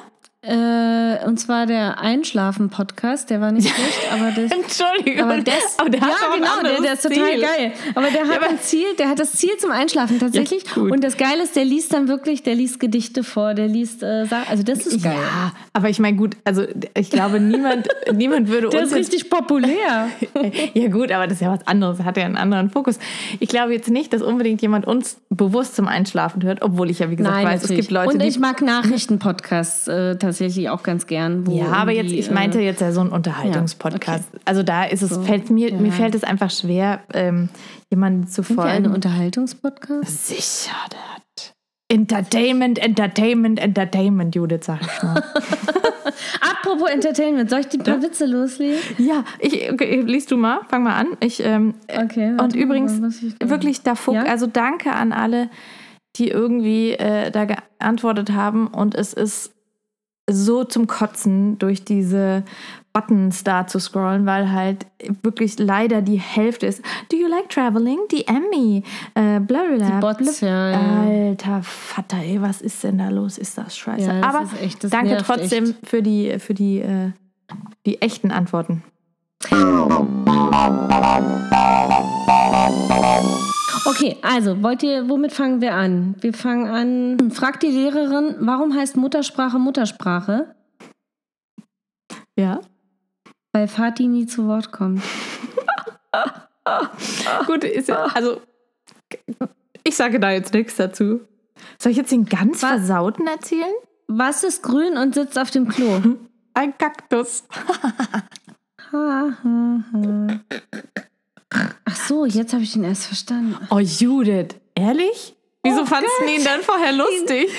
Äh, und zwar der Einschlafen-Podcast, der war nicht <laughs> schlecht, aber das. Entschuldigung. Aber, das, aber der ja, hat ein genau, der, der ist total Ziel. geil. Aber der hat aber- ein Ziel, der hat das Ziel zum Einschlafen tatsächlich. Ja, und das Geile ist, der liest dann wirklich, der liest Gedichte vor, der liest, äh, Sa- also das ist geil. Ja, aber ich meine, gut, also ich glaube, niemand, <laughs> niemand würde Der uns ist jetzt richtig populär. <laughs> Ja gut, aber das ist ja was anderes, hat ja einen anderen Fokus. Ich glaube jetzt nicht, dass unbedingt jemand uns bewusst zum Einschlafen hört, obwohl ich ja wie gesagt weiß, es natürlich. gibt Leute, Und ich mag Nachrichtenpodcasts äh, tatsächlich. Tatsächlich auch ganz gern. ja, aber jetzt, ich meinte äh, jetzt ja so ein Unterhaltungspodcast. Ja, okay. Also da ist es, so, fällt mir, ja. mir fällt es einfach schwer, ähm, jemanden zu folgen. Sind ein Unterhaltungspodcast? Sicher, der hat Entertainment, Entertainment, Entertainment, Judith, sag ich mal. <laughs> Apropos Entertainment, soll ich die paar ja? Witze loslegen? Ja, ich, okay, liest du mal, fang mal an. Ich, ähm, okay. Und übrigens, wirklich davor, ja? also danke an alle, die irgendwie äh, da geantwortet haben und es ist so zum Kotzen durch diese Buttons da zu scrollen, weil halt wirklich leider die Hälfte ist. Do you like traveling? Die Emmy. Äh, bla bla, die Bots, ja, ja. Alter Vater, ey, was ist denn da los? Ist das scheiße? Ja, das Aber echt, danke trotzdem echt. für die, für die, äh, die echten Antworten. <laughs> Okay, also wollt ihr, womit fangen wir an? Wir fangen an. Fragt die Lehrerin, warum heißt Muttersprache Muttersprache? Ja. Weil Fatih nie zu Wort kommt. <laughs> Gut, ist ja, also ich sage da jetzt nichts dazu. Soll ich jetzt den ganz Was? Versauten erzählen? Was ist grün und sitzt auf dem Klo? <laughs> Ein Kaktus. Ach so, jetzt habe ich ihn erst verstanden. Oh, Judith, ehrlich? Wieso oh fandest du ihn dann vorher lustig? <laughs>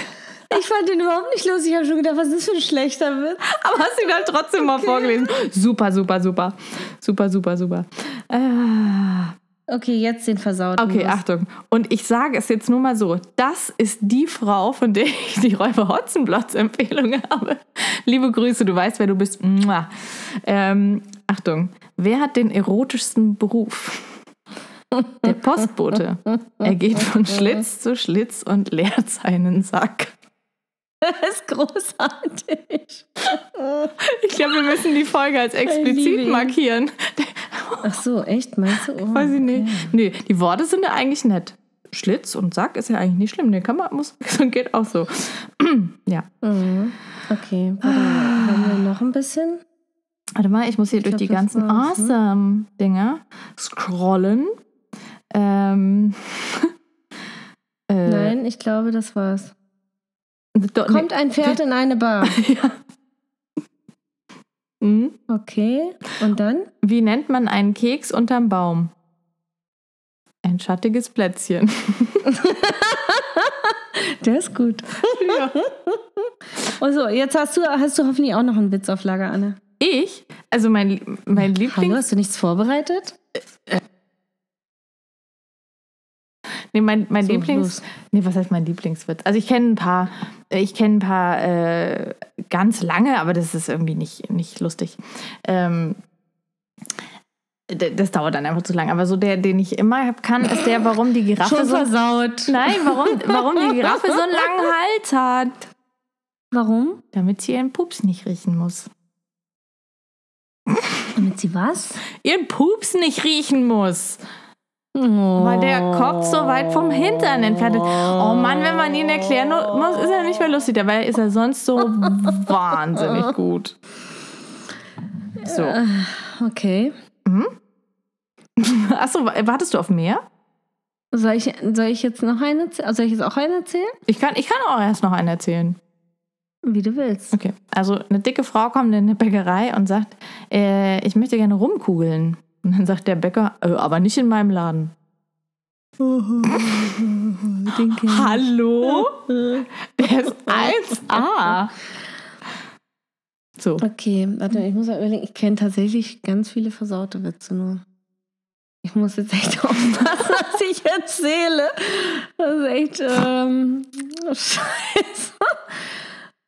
Ich fand ihn überhaupt nicht lustig. Ich habe schon gedacht, was ist das für ein schlechter Witz? Aber hast du ihn halt trotzdem okay. mal vorgelesen. Super, super, super. Super, super, super. Ah. Okay, jetzt den versaut. Okay, Achtung. Und ich sage es jetzt nur mal so: Das ist die Frau, von der <laughs> ich die Räuber Hotzenblotz Empfehlung habe. Liebe Grüße, du weißt, wer du bist. Ähm, Achtung. Wer hat den erotischsten Beruf? Der Postbote. Er geht von <laughs> Schlitz zu Schlitz und leert seinen Sack. Das ist großartig. Ich glaube, wir müssen die Folge als explizit markieren. Ach so, echt? Meinst du? Oh, Weiß ich nicht. Nee, die Worte sind ja eigentlich nett. Schlitz und Sack ist ja eigentlich nicht schlimm. Den kann man, muss, <laughs> geht auch so. <clears throat> ja. Mhm. Okay, warte mal. Haben wir noch ein bisschen? Warte mal, ich muss hier ich durch glaub, die ganzen ne? Awesome-Dinger scrollen. Ähm. <laughs> äh, Nein, ich glaube, das war's. Do, Kommt nee. ein Pferd in eine Bar. <laughs> ja. Mhm. Okay, und dann? Wie nennt man einen Keks unterm Baum? Ein schattiges Plätzchen. <laughs> Der ist gut. Ja. Also, jetzt hast du, hast du hoffentlich auch noch einen Witz auf Lager, Anne. Ich? Also mein, mein Lieblings... Hallo, hast du nichts vorbereitet? Nee, mein, mein so, Lieblings... Los. Nee, was heißt mein Lieblingswitz? Also ich kenne ein paar, ich kenne ein paar äh, ganz lange, aber das ist irgendwie nicht, nicht lustig. Ähm, das dauert dann einfach zu lang. Aber so der, den ich immer kann, ist der, warum die Giraffe Schon so... versaut. Nein, warum, warum die Giraffe so einen langen Hals hat. Warum? Damit sie ihren Pups nicht riechen muss. Damit sie was? Ihren Pups nicht riechen muss. Oh. Weil der Kopf so weit vom Hintern entfernt ist. Oh Mann, wenn man ihn erklären muss, ist er nicht mehr lustig. Dabei ist er sonst so <laughs> wahnsinnig gut. So. Äh, okay. Mhm. <laughs> Achso, wartest du auf mehr? Soll ich, soll ich jetzt noch einen erzählen? Soll ich jetzt auch einen erzählen? Ich kann, ich kann auch erst noch einen erzählen. Wie du willst. Okay. Also eine dicke Frau kommt in eine Bäckerei und sagt, äh, ich möchte gerne rumkugeln. Und dann sagt der Bäcker, äh, aber nicht in meinem Laden. <laughs> Hallo? <laughs> Der ist 1A. So. Okay, warte, ich muss mal überlegen, ich kenne tatsächlich ganz viele versaute Witze nur. Ich muss jetzt echt <laughs> aufpassen, was ich erzähle. Das ist echt ähm, scheiße.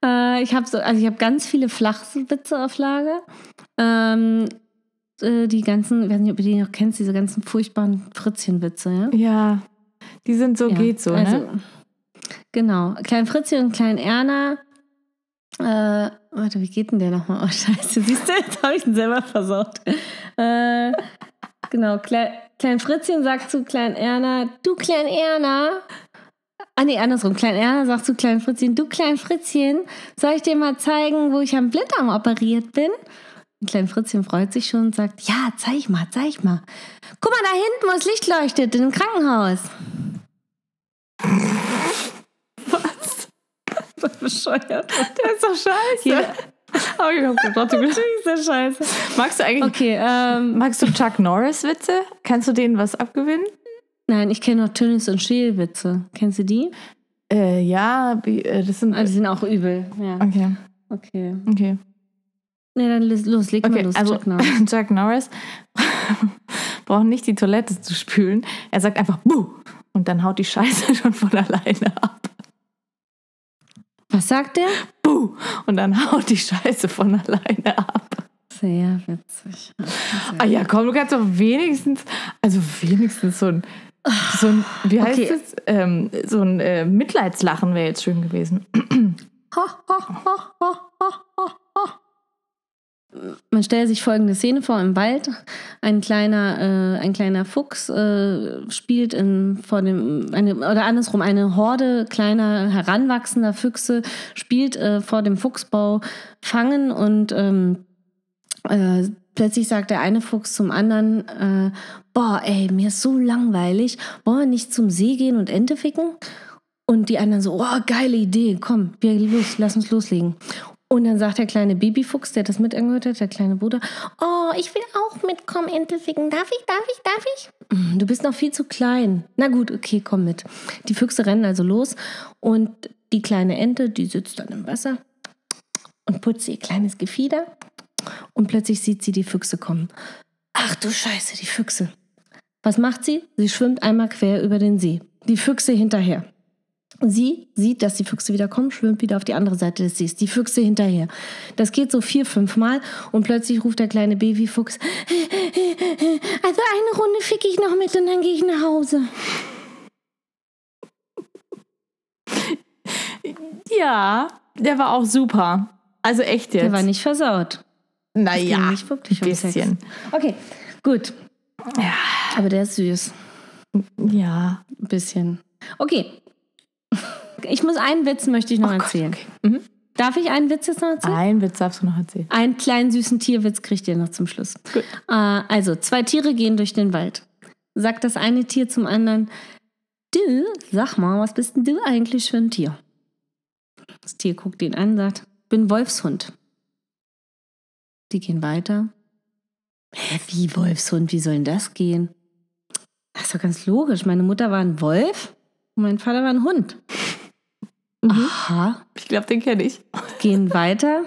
Äh, ich habe so, also ich habe ganz viele Flachwitze auf Lager. Ähm, äh, die ganzen, ich weiß nicht, ob du die noch kennst, diese ganzen furchtbaren Fritzchenwitze, ja? Ja, die sind so, ja, geht so, ne? also, ne? Genau. Klein Fritzchen und Klein Erna. Äh, warte, wie geht denn der nochmal? Oh, scheiße, siehst du, jetzt habe ich ihn selber versaut. Äh, genau, Klein, Klein Fritzchen sagt zu Klein Erna, du Klein Erna, Ah nee, andersrum. Klein Erna sagt zu Klein Fritzchen, du Klein Fritzchen, soll ich dir mal zeigen, wo ich am Blinddarm operiert bin? Und Klein Fritzchen freut sich schon und sagt, ja, zeig mal, zeig mal. Guck mal, da hinten, wo das Licht leuchtet, in dem Krankenhaus. Was? <laughs> bescheuert. Der ist doch scheiße. Jeder- <laughs> Aber ich hab gedacht. Ist ja scheiße. Magst du eigentlich, Okay, ähm, magst du Chuck Norris Witze? Kannst du denen was abgewinnen? Nein, ich kenne noch Tönnis und Scheel-Witze. Kennst du die? Äh, ja, äh, das sind. Ah, die sind auch übel. Ja, Okay, okay. okay. Ne, dann los, leg mal Okay, los. also Chuck Norris. <laughs> Chuck Norris <laughs> braucht nicht die Toilette zu spülen. Er sagt einfach Buh! Und dann haut die Scheiße <laughs> schon von alleine ab. Was sagt der? Buh! Und dann haut die Scheiße von alleine ab. Sehr witzig. Ah ja, komm, du kannst doch wenigstens, also wenigstens so ein, so ein wie heißt Okay. es? Ähm, so ein äh, Mitleidslachen wäre jetzt schön gewesen. Man stellt sich folgende Szene vor im Wald. Ein kleiner, äh, ein kleiner Fuchs äh, spielt in, vor dem, eine, oder andersrum, eine Horde kleiner, heranwachsender Füchse spielt äh, vor dem Fuchsbau fangen und ähm, äh, plötzlich sagt der eine Fuchs zum anderen, äh, boah, ey, mir ist so langweilig, wollen wir nicht zum See gehen und Ente ficken? Und die anderen so, oh, geile Idee, komm, wir los, lass uns loslegen. Und dann sagt der kleine Babyfuchs, der das mit angehört hat, der kleine Bruder, oh, ich will auch mitkommen, Ente ficken. Darf ich, darf ich, darf ich? "Mm, Du bist noch viel zu klein. Na gut, okay, komm mit. Die Füchse rennen also los und die kleine Ente, die sitzt dann im Wasser und putzt ihr kleines Gefieder und plötzlich sieht sie die Füchse kommen. Ach du Scheiße, die Füchse. Was macht sie? Sie schwimmt einmal quer über den See. Die Füchse hinterher. Sie sieht, dass die Füchse wieder kommen, schwimmt wieder auf die andere Seite des Sees. Die Füchse hinterher. Das geht so vier, fünf Mal und plötzlich ruft der kleine Babyfuchs, also eine Runde fick ich noch mit und dann gehe ich nach Hause. Ja, der war auch super. Also echt jetzt. Der war nicht versaut. Naja, ging nicht wirklich ein um Sex. bisschen. Okay, gut. Ja. Aber der ist süß. Ja. Ein bisschen. Okay. Ich muss einen Witz möchte ich noch Oh Gott, erzählen. okay. Mhm. Darf ich einen Witz jetzt noch erzählen? Ein Witz darfst du noch erzählen. Einen kleinen süßen Tierwitz kriegt ihr noch zum Schluss. Gut. Äh, also, zwei Tiere gehen durch den Wald. Sagt das eine Tier zum anderen, du, sag mal, was bist denn du eigentlich für ein Tier? Das Tier guckt ihn an und sagt, bin Wolfshund. Die gehen weiter. Hä, wie Wolfshund? Wie soll denn das gehen? Das ist doch ganz logisch. Meine Mutter war ein Wolf und mein Vater war ein Hund. Aha. Ich glaube, den kenne ich. Gehen weiter,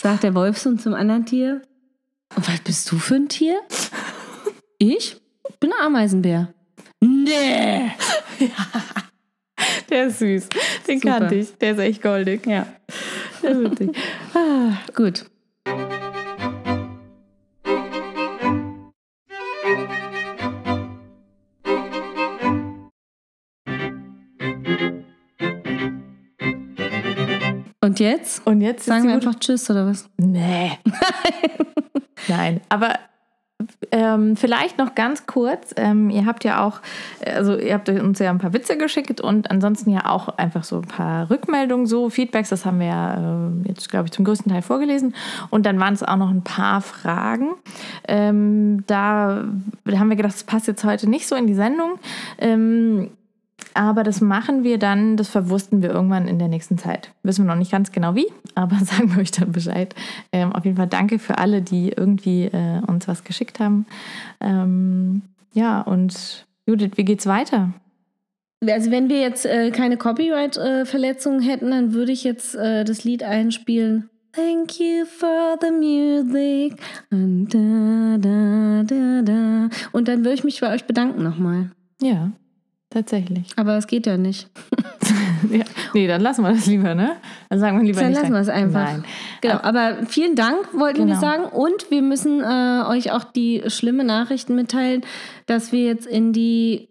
sagt der Wolfshund zum anderen Tier. Und was bist du für ein Tier? Ich bin ein Ameisenbär. Nee. <laughs> Der ist süß. Den Super. kannte ich. Der ist echt goldig. Ja, Der ist witzig. Ah. <laughs> gut. Und jetzt? Und jetzt Sagen wir einfach Tschüss oder was? Nee. <laughs> Nein, aber ähm, vielleicht noch ganz kurz. Ähm, ihr habt ja auch, also ihr habt uns ja ein paar Witze geschickt und ansonsten ja auch einfach so ein paar Rückmeldungen, so Feedbacks. Das haben wir ja äh, jetzt, glaube ich, zum größten Teil vorgelesen. Und dann waren es auch noch ein paar Fragen. Ähm, da haben wir gedacht, das passt jetzt heute nicht so in die Sendung. Aber das machen wir dann, das verwursten wir irgendwann in der nächsten Zeit. Wissen wir noch nicht ganz genau wie, aber <laughs> sagen wir euch dann Bescheid. Ähm, auf jeden Fall danke für alle, die irgendwie äh, uns was geschickt haben. Ähm, ja, und Judith, wie geht's weiter? Also wenn wir jetzt äh, keine Copyright-Verletzungen hätten, dann würde ich jetzt äh, das Lied einspielen. Thank you for the music. Und, da, da, da, da. Und dann würde ich mich bei euch bedanken nochmal. Ja, tatsächlich. Aber es geht ja nicht. <laughs> ja. Nee, dann lassen wir das lieber, ne? Dann sagen wir lieber Dann nicht. lassen wir es einfach. Nein. Genau, aber vielen Dank, wollten wir Genau. sagen. Und wir müssen äh, euch auch die schlimme Nachrichten mitteilen, dass wir jetzt in die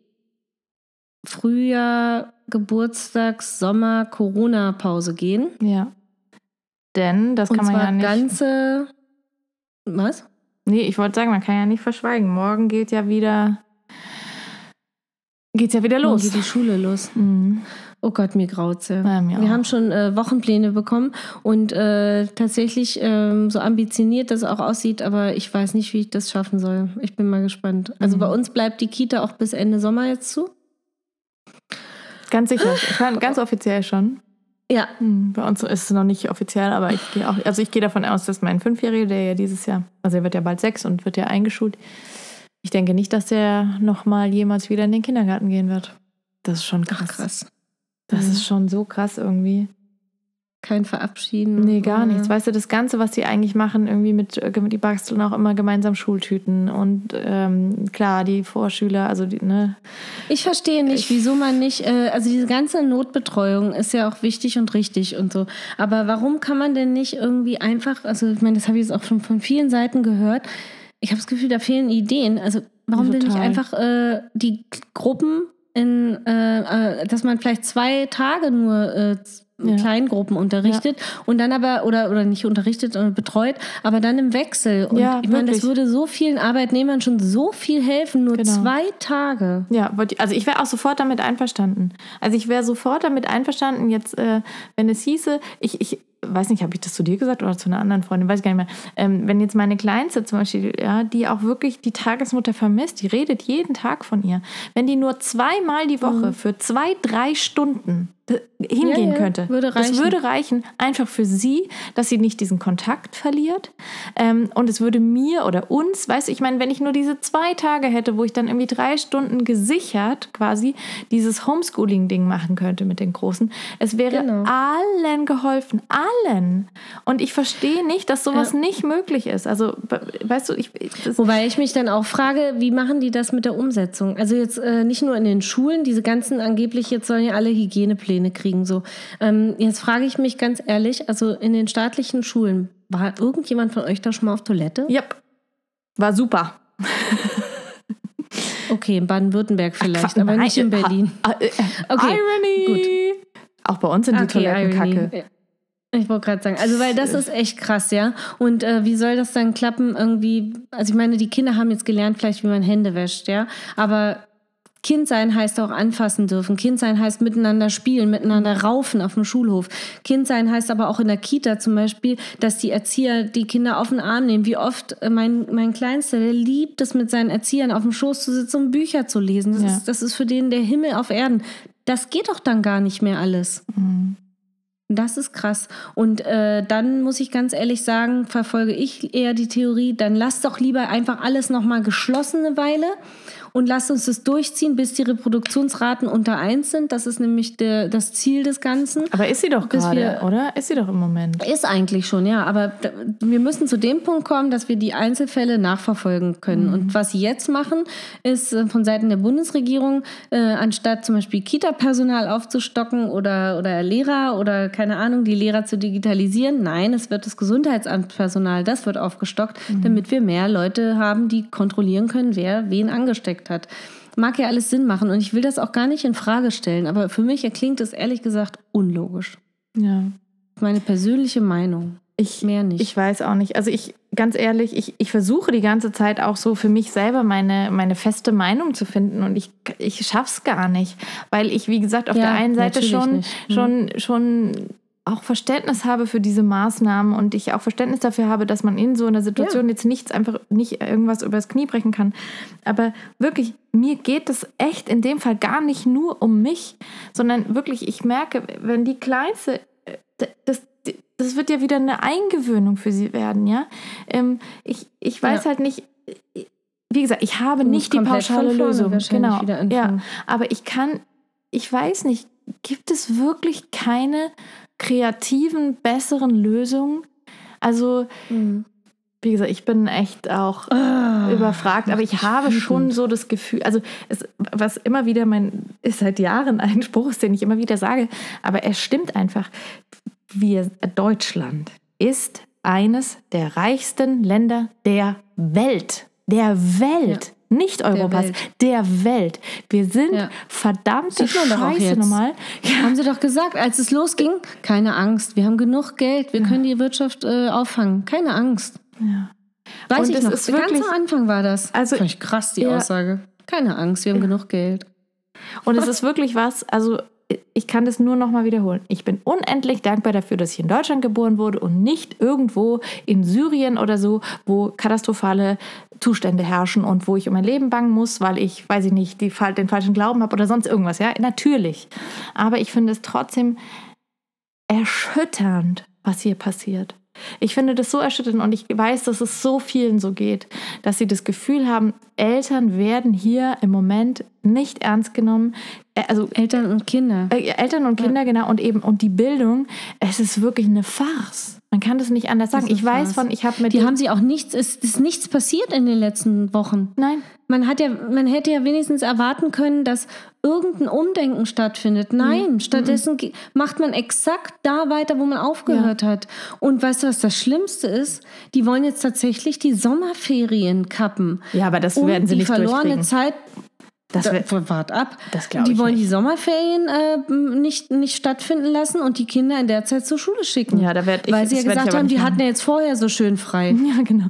Frühjahr, Geburtstags, Sommer, Corona-Pause gehen. Ja. Denn das Und kann man ja nicht. ganze. Was? Nee, ich wollte sagen, man kann ja nicht verschweigen. Morgen geht ja wieder. Geht's ja wieder los. geht die Schule los. Mhm. Oh Gott, mir graut's ja. Mir wir auch. haben schon äh, Wochenpläne bekommen und äh, tatsächlich ähm, so ambitioniert das auch aussieht, aber ich weiß nicht, wie ich das schaffen soll. Ich bin mal gespannt. Also Mhm. bei uns bleibt die Kita auch bis Ende Sommer jetzt zu. Ganz sicher. Ich fand ganz offiziell schon. Ja. Hm, bei uns ist es noch nicht offiziell, aber ich gehe auch, also ich gehe davon aus, dass mein Fünfjähriger, der ja dieses Jahr, also er wird ja bald sechs und wird ja eingeschult, ich denke nicht, dass der nochmal jemals wieder in den Kindergarten gehen wird. Das ist schon krass. Ach, krass. Das Mhm. ist schon so krass irgendwie. Kein Verabschieden. Nee, gar nichts. Weißt du, das Ganze, was die eigentlich machen, irgendwie mit, äh, die basteln auch immer gemeinsam Schultüten und ähm, klar, die Vorschüler, also die, ne, Ich verstehe nicht, wieso man nicht, äh, also diese ganze Notbetreuung ist ja auch wichtig und richtig und so. Aber warum kann man denn nicht irgendwie einfach, also ich meine, das habe ich jetzt auch schon von vielen Seiten gehört. Ich habe das Gefühl, da fehlen Ideen. Also warum denn nicht Total. einfach äh, die Gruppen in, äh, äh, dass man vielleicht zwei Tage nur äh, in Ja. kleinen Gruppen unterrichtet und dann aber, oder, oder nicht unterrichtet und betreut, aber dann im Wechsel. Und Ja, ich meine, das würde so vielen Arbeitnehmern schon so viel helfen, nur Genau. zwei Tage. Ja, also ich wäre auch sofort damit einverstanden. Also ich wäre sofort damit einverstanden, jetzt, äh, wenn es hieße, ich, ich weiß nicht, habe ich das zu dir gesagt oder zu einer anderen Freundin, weiß ich gar nicht mehr. Ähm, wenn jetzt meine Kleinste zum Beispiel, ja, die auch wirklich die Tagesmutter vermisst, die redet jeden Tag von ihr, wenn die nur zweimal die Woche für zwei, drei Stunden hingehen Ja, ja, könnte, würde das würde reichen, einfach für sie, dass sie nicht diesen Kontakt verliert. Ähm, und es würde mir oder uns, weißt du, ich meine, wenn ich nur diese zwei Tage hätte, wo ich dann irgendwie drei Stunden gesichert quasi dieses Homeschooling-Ding machen könnte mit den Großen, es wäre Genau. allen geholfen, allen. Und ich verstehe nicht, dass sowas Ja. nicht möglich ist. Also, weißt du, ich, Wobei ich mich dann auch frage, wie machen die das mit der Umsetzung? Also jetzt äh, nicht nur in den Schulen, diese ganzen angeblich, jetzt sollen ja alle Hygienepläne kriegen. So. Ähm, jetzt frage ich mich ganz ehrlich, also in den staatlichen Schulen, war irgendjemand von euch da schon mal auf Toilette? yep, war super. Okay, in Baden-Württemberg vielleicht, Qua- aber nicht in Berlin. ha- äh, Okay, Irony. Auch bei uns sind die Toiletten Irony. kacke. Ich wollte gerade sagen, also weil das ist echt krass, ja. Und äh, wie soll das dann klappen irgendwie? Also ich meine, die Kinder haben jetzt gelernt vielleicht, wie man Hände wäscht, ja. Aber Kind sein heißt auch anfassen dürfen. Kind sein heißt miteinander spielen, miteinander raufen auf dem Schulhof. Kind sein heißt aber auch in der Kita zum Beispiel, dass die Erzieher die Kinder auf den Arm nehmen. Wie oft äh, mein, mein Kleinster, der liebt es, mit seinen Erziehern auf dem Schoß zu sitzen und Bücher zu lesen. Das, Ja. ist, das ist für den der Himmel auf Erden. Das geht doch dann gar nicht mehr alles. Mhm. Das ist krass. Und äh, dann muss ich ganz ehrlich sagen, verfolge ich eher die Theorie, dann lass doch lieber einfach alles nochmal geschlossen eine Weile und lass uns das durchziehen, bis die Reproduktionsraten unter eins sind. Das ist nämlich der, das Ziel des Ganzen. Aber ist sie doch gerade, oder? Ist sie doch im Moment. Ist eigentlich schon, ja. Aber wir müssen zu dem Punkt kommen, dass wir die Einzelfälle nachverfolgen können. Und was sie jetzt machen, ist äh, von Seiten der Bundesregierung, äh, anstatt zum Beispiel Kita-Personal aufzustocken oder, oder Lehrer oder keine Ahnung, die Lehrer zu digitalisieren, nein, es wird das Gesundheitsamtpersonal, das wird aufgestockt, damit wir mehr Leute haben, die kontrollieren können, wer wen angesteckt hat. Mag ja alles Sinn machen und ich will das auch gar nicht in Frage stellen, aber für mich erklingt es ehrlich gesagt unlogisch. Ja. Meine persönliche Meinung. Ich, Mehr nicht. Ich weiß auch nicht. Also ich, ganz ehrlich, ich, ich versuche die ganze Zeit auch so für mich selber meine, meine feste Meinung zu finden und ich, ich schaff's gar nicht. Weil ich, wie gesagt, auf Ja, der einen Seite schon. Mhm. schon, schon auch Verständnis habe für diese Maßnahmen und ich auch Verständnis dafür habe, dass man in so einer Situation jetzt nichts einfach nicht irgendwas übers Knie brechen kann. Aber wirklich, mir geht es echt in dem Fall gar nicht nur um mich, sondern wirklich, ich merke, wenn die Kleinste, äh, das, das wird ja wieder eine Eingewöhnung für sie werden, ja. Ähm, ich, ich weiß Ja. halt nicht, wie gesagt, ich habe nicht die pauschale Lösung. Genau. Ja, aber ich kann, ich weiß nicht, gibt es wirklich keine kreativen, besseren Lösungen? Also, Mhm. wie gesagt, ich bin echt auch Ah, überfragt, aber ich habe schon so das Gefühl, also es, was immer wieder mein, ist seit Jahren ein <laughs> Spruch, ist, den ich immer wieder sage, aber er stimmt einfach. Wir, Deutschland ist eines der reichsten Länder der Welt. Der Welt. Nicht Europas, Welt. der Welt. Wir sind Ja. verdammte Scheiße nochmal. Haben sie doch gesagt, als es losging, keine Angst, wir haben genug Geld, wir können die Wirtschaft äh, auffangen. Keine Angst. Ja. Weiß Und ich noch, ist ganz wirklich- am Anfang war das. Also- Fand ich krass, die Ja. Aussage. Keine Angst, wir haben genug Geld. Und es ist wirklich was, also ich kann das nur noch mal wiederholen. Ich bin unendlich dankbar dafür, dass ich in Deutschland geboren wurde und nicht irgendwo in Syrien oder so, wo katastrophale Zustände herrschen und wo ich um mein Leben bangen muss, weil ich, weiß ich nicht, die, den falschen Glauben habe oder sonst irgendwas. Ja, natürlich. Aber ich finde es trotzdem erschütternd, was hier passiert. Ich finde das so erschütternd und ich weiß, dass es so vielen so geht, dass sie das Gefühl haben, Eltern werden hier im Moment nicht ernst genommen. Äh, also Eltern und Kinder. Äh, Eltern und Kinder, ja. genau. Und eben, und die Bildung, es ist wirklich eine Farce. Man kann das nicht anders sagen. Ich weiß von, ich habe mit. Die haben sie auch nichts, es ist nichts passiert in den letzten Wochen. Nein. Man hat ja, man hätte ja wenigstens erwarten können, dass irgendein Umdenken stattfindet. Nein, mhm. stattdessen mhm. macht man exakt da weiter, wo man aufgehört ja. hat. Und weißt du, was das Schlimmste ist? Die wollen jetzt tatsächlich die Sommerferien kappen. Ja, aber das werden sie nicht die verlorene Zeit das da, wart ab. Das die wollen nicht. die Sommerferien äh, nicht, nicht stattfinden lassen und die Kinder in der Zeit zur Schule schicken. Ja, da werd ich, Weil sie ja gesagt haben, die machen. hatten ja jetzt vorher so schön frei. <laughs> Ja, genau.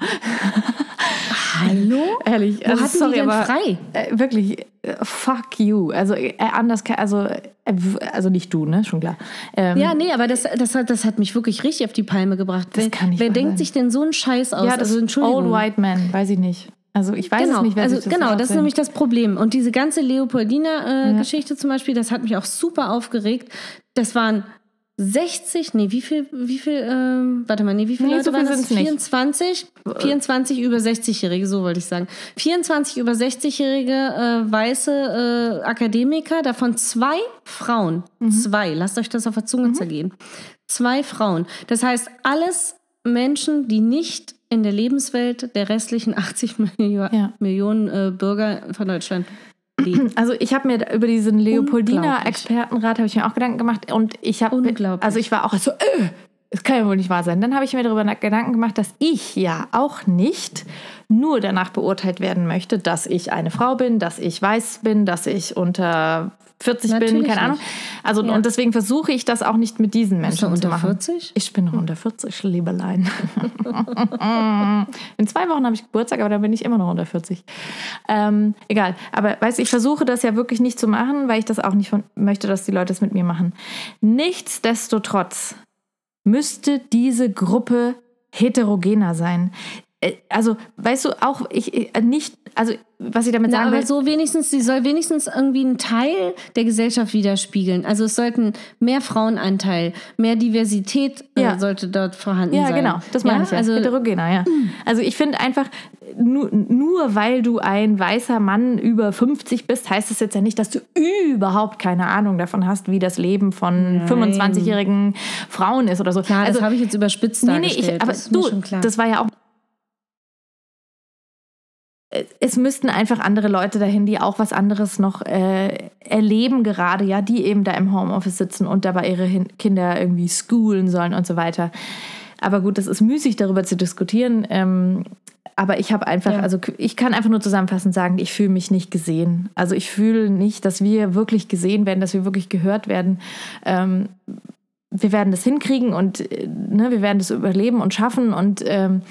Hallo? Ehrlich. Wo also, hatten sorry, die denn aber, frei? Äh, wirklich, äh, fuck you. Also äh, anders, also, äh, also nicht du, ne? Schon klar. Ähm, ja, nee, aber das, das, hat, das hat mich wirklich richtig auf die Palme gebracht. Das wer, kann ich Wer denkt sein. sich denn so einen Scheiß aus? Ja, das also, Entschuldigung. Old White Man, weiß ich nicht. Also ich weiß genau, es nicht, wer also das genau, das ist nämlich das Problem. Und diese ganze Leopoldina-Geschichte äh, ja. zum Beispiel, das hat mich auch super aufgeregt. Das waren 60, nee, wie viel, wie viel, ähm, warte mal, nee, wie viele nee, Leute so waren das? 24, 24 über 60-Jährige, so wollte ich sagen. 24 über 60-jährige äh, weiße äh, Akademiker, davon zwei Frauen. Mhm. Zwei, lasst euch das auf der Zunge mhm. zergehen. Zwei Frauen. Das heißt, alles Menschen, die nicht in der Lebenswelt der restlichen 80 Millio ja. Millionen äh, Bürger von Deutschland leben. <clears throat> Also ich habe mir über diesen Leopoldina Expertenrat habe ich mir auch Gedanken gemacht und ich habe also ich war auch so äh, es kann ja wohl nicht wahr sein. Dann habe ich mir darüber Gedanken gemacht, dass ich ja auch nicht nur danach beurteilt werden möchte, dass ich eine Frau bin, dass ich weiß bin, dass ich unter 40 Natürlich bin, keine Ahnung. Also ja. und deswegen versuche ich das auch nicht mit diesen Menschen zu machen. 40? Ich bin noch unter 40, Liebelein. <laughs> In zwei Wochen habe ich Geburtstag, aber dann bin ich immer noch unter 40. Ähm, egal. Aber weißt ich versuche das ja wirklich nicht zu machen, weil ich das auch nicht von, möchte, dass die Leute es mit mir machen. Nichtsdestotrotz müsste diese Gruppe heterogener sein. Äh, also, weißt du, auch ich äh, nicht, also was ich damit sagen Na, aber will. so wenigstens, sie soll wenigstens irgendwie einen Teil der Gesellschaft widerspiegeln. Also es sollten mehr Frauenanteil, mehr Diversität äh, ja. äh, sollte dort vorhanden ja, sein. Ja, genau, das meine ja? ich ja. Also, Heterogener, ja. Also ich finde einfach, nur, nur weil du ein weißer Mann über 50 bist, heißt das jetzt ja nicht, dass du überhaupt keine Ahnung davon hast, wie das Leben von 25-jährigen Frauen ist oder so. Klar, also, das habe ich jetzt überspitzt nee, nee, ich, aber du, das war ja auch es müssten einfach andere Leute dahin, die auch was anderes noch äh, erleben gerade, ja, die eben da im Homeoffice sitzen und dabei ihre Hin Kinder irgendwie schoolen sollen und so weiter. Aber gut, das ist müßig, darüber zu diskutieren. Ähm, aber ich habe einfach, ja. also ich kann einfach nur zusammenfassend sagen, ich fühle mich nicht gesehen. Also ich fühle nicht, dass wir wirklich gesehen werden, dass wir wirklich gehört werden. Ähm, wir werden das hinkriegen und äh, ne, wir werden das überleben und schaffen und ähm,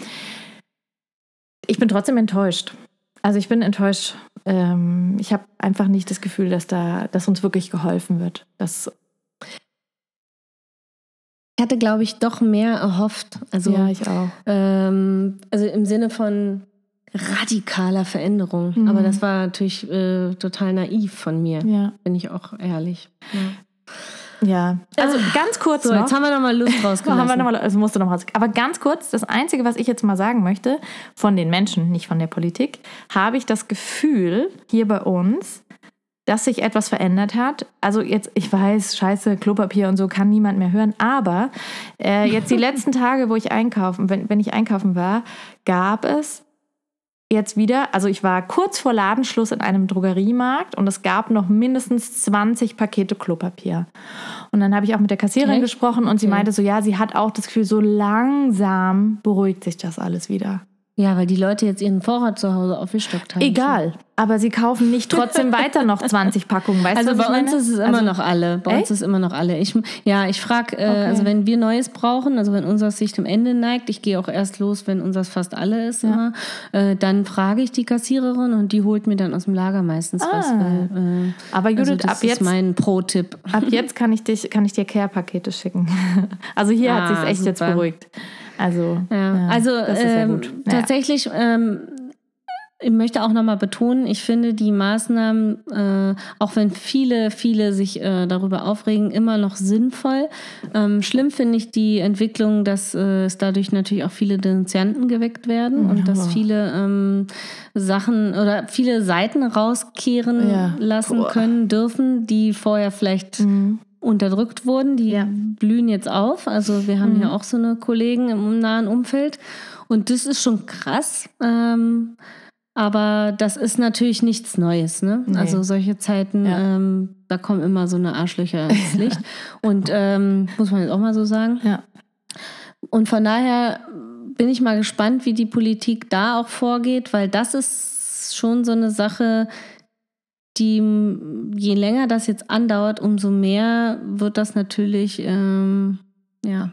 ich bin trotzdem enttäuscht. Also ich bin enttäuscht. Ähm, ich habe einfach nicht das Gefühl, dass da, dass uns wirklich geholfen wird. Dass ich hatte, glaube ich, doch mehr erhofft. Also, ja, ich auch. Ähm, also im Sinne von radikaler Veränderung. Mhm. Aber das war natürlich äh, total naiv von mir. Ja. Bin ich auch ehrlich. Ja. Ja, also ah, ganz kurz so, noch. Jetzt haben wir nochmal Lust rausgelassen. haben wir noch mal, <laughs> also musste noch mal raus. Aber ganz kurz, das Einzige, was ich jetzt mal sagen möchte, von den Menschen, nicht von der Politik, habe ich das Gefühl, hier bei uns, dass sich etwas verändert hat. Also jetzt, ich weiß, scheiße, Klopapier und so kann niemand mehr hören, aber äh, jetzt die <laughs> letzten Tage, wo ich einkaufen, wenn, wenn ich einkaufen war, gab es jetzt wieder, also ich war kurz vor Ladenschluss in einem Drogeriemarkt und es gab noch mindestens 20 Pakete Klopapier. Und dann habe ich auch mit der Kassiererin okay. gesprochen und sie okay. meinte so, ja, sie hat auch das Gefühl, so langsam beruhigt sich das alles wieder. Ja, weil die Leute jetzt ihren Vorrat zu Hause aufgestockt haben. Egal, aber sie kaufen nicht <laughs> trotzdem weiter noch 20 Packungen. Weißt also du, bei uns ist es immer also, noch alle. Bei echt? uns ist immer noch alle. Ich, ja, ich frage, äh, okay. also wenn wir Neues brauchen, also wenn unser sich dem Ende neigt, ich gehe auch erst los, wenn unseres fast alle ist ja. immer, äh, dann frage ich die Kassiererin und die holt mir dann aus dem Lager meistens ah. was. Weil, äh, aber Judith, also ab jetzt mein Pro-Tipp. Ab jetzt kann ich dich, kann ich dir Care-Pakete schicken. <laughs> Also hier ah, hat sich echt super. jetzt beruhigt. Also, ja. Ja, also ähm, ja tatsächlich ähm, ich möchte auch nochmal betonen, ich finde die Maßnahmen, äh, auch wenn viele, viele sich äh, darüber aufregen, immer noch sinnvoll. Ähm, schlimm finde ich die Entwicklung, dass äh, es dadurch natürlich auch viele Denunzianten geweckt werden und Ja. dass viele ähm, Sachen oder viele Seiten rauskehren Ja. lassen Boah. können, dürfen, die vorher vielleicht unterdrückt wurden. Die Ja. blühen jetzt auf. Also wir haben hier auch so eine Kollegen im nahen Umfeld. Und das ist schon krass. Ähm, aber das ist natürlich nichts Neues. Ne? Nee. Also solche Zeiten, Ja. ähm, da kommen immer so eine Arschlöcher ins <laughs> Licht. Und ähm, muss man jetzt auch mal so sagen. Ja. Und von daher bin ich mal gespannt, wie die Politik da auch vorgeht, weil das ist schon so eine Sache, die je länger das jetzt andauert, umso mehr wird das natürlich ähm, ja,